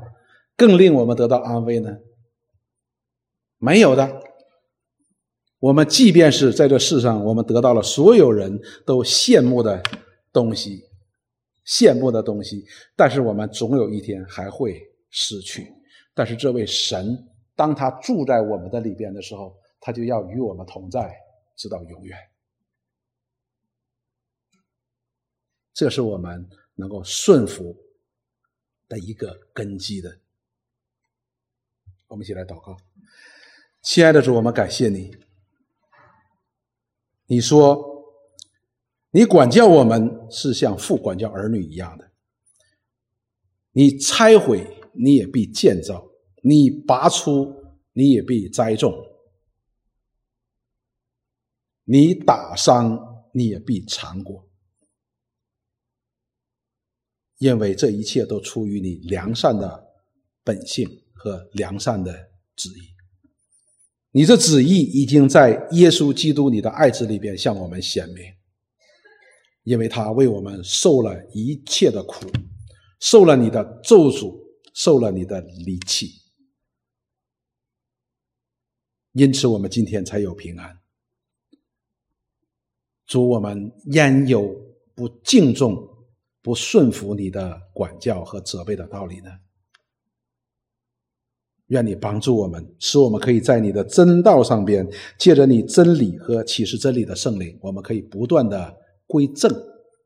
更令我们得到安慰呢？没有的。我们即便是在这世上，我们得到了所有人都羡慕的东西。羡慕的东西，但是我们总有一天还会失去。但是这位神当他住在我们的里边的时候，他就要与我们同在，直到永远。这是我们能够顺服的一个根基的。我们一起来祷告，亲爱的主，我们感谢你。你说，你管教我们是像父管教儿女一样的。你拆毁，你也必建造；你拔出，你也必栽种；你打伤，你也必尝果。因为这一切都出于你良善的本性和良善的旨意。你这旨意已经在耶稣基督你的爱子里边向我们显明，因为他为我们受了一切的苦。受了你的咒诅，受了你的离弃，因此我们今天才有平安。主，我们焉有不敬重、不顺服你的管教和责备的道理呢？愿你帮助我们，使我们可以在你的真道上边，借着你真理和启示真理的圣灵，我们可以不断的归正，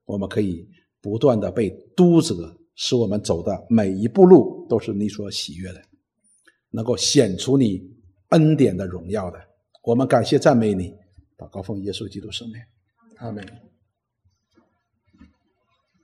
我们可以不断的被督责。使我们走的每一步路都是你所喜悦的，能够显出你恩典的荣耀的。我们感谢赞美你，祷告奉耶稣基督圣名，阿门。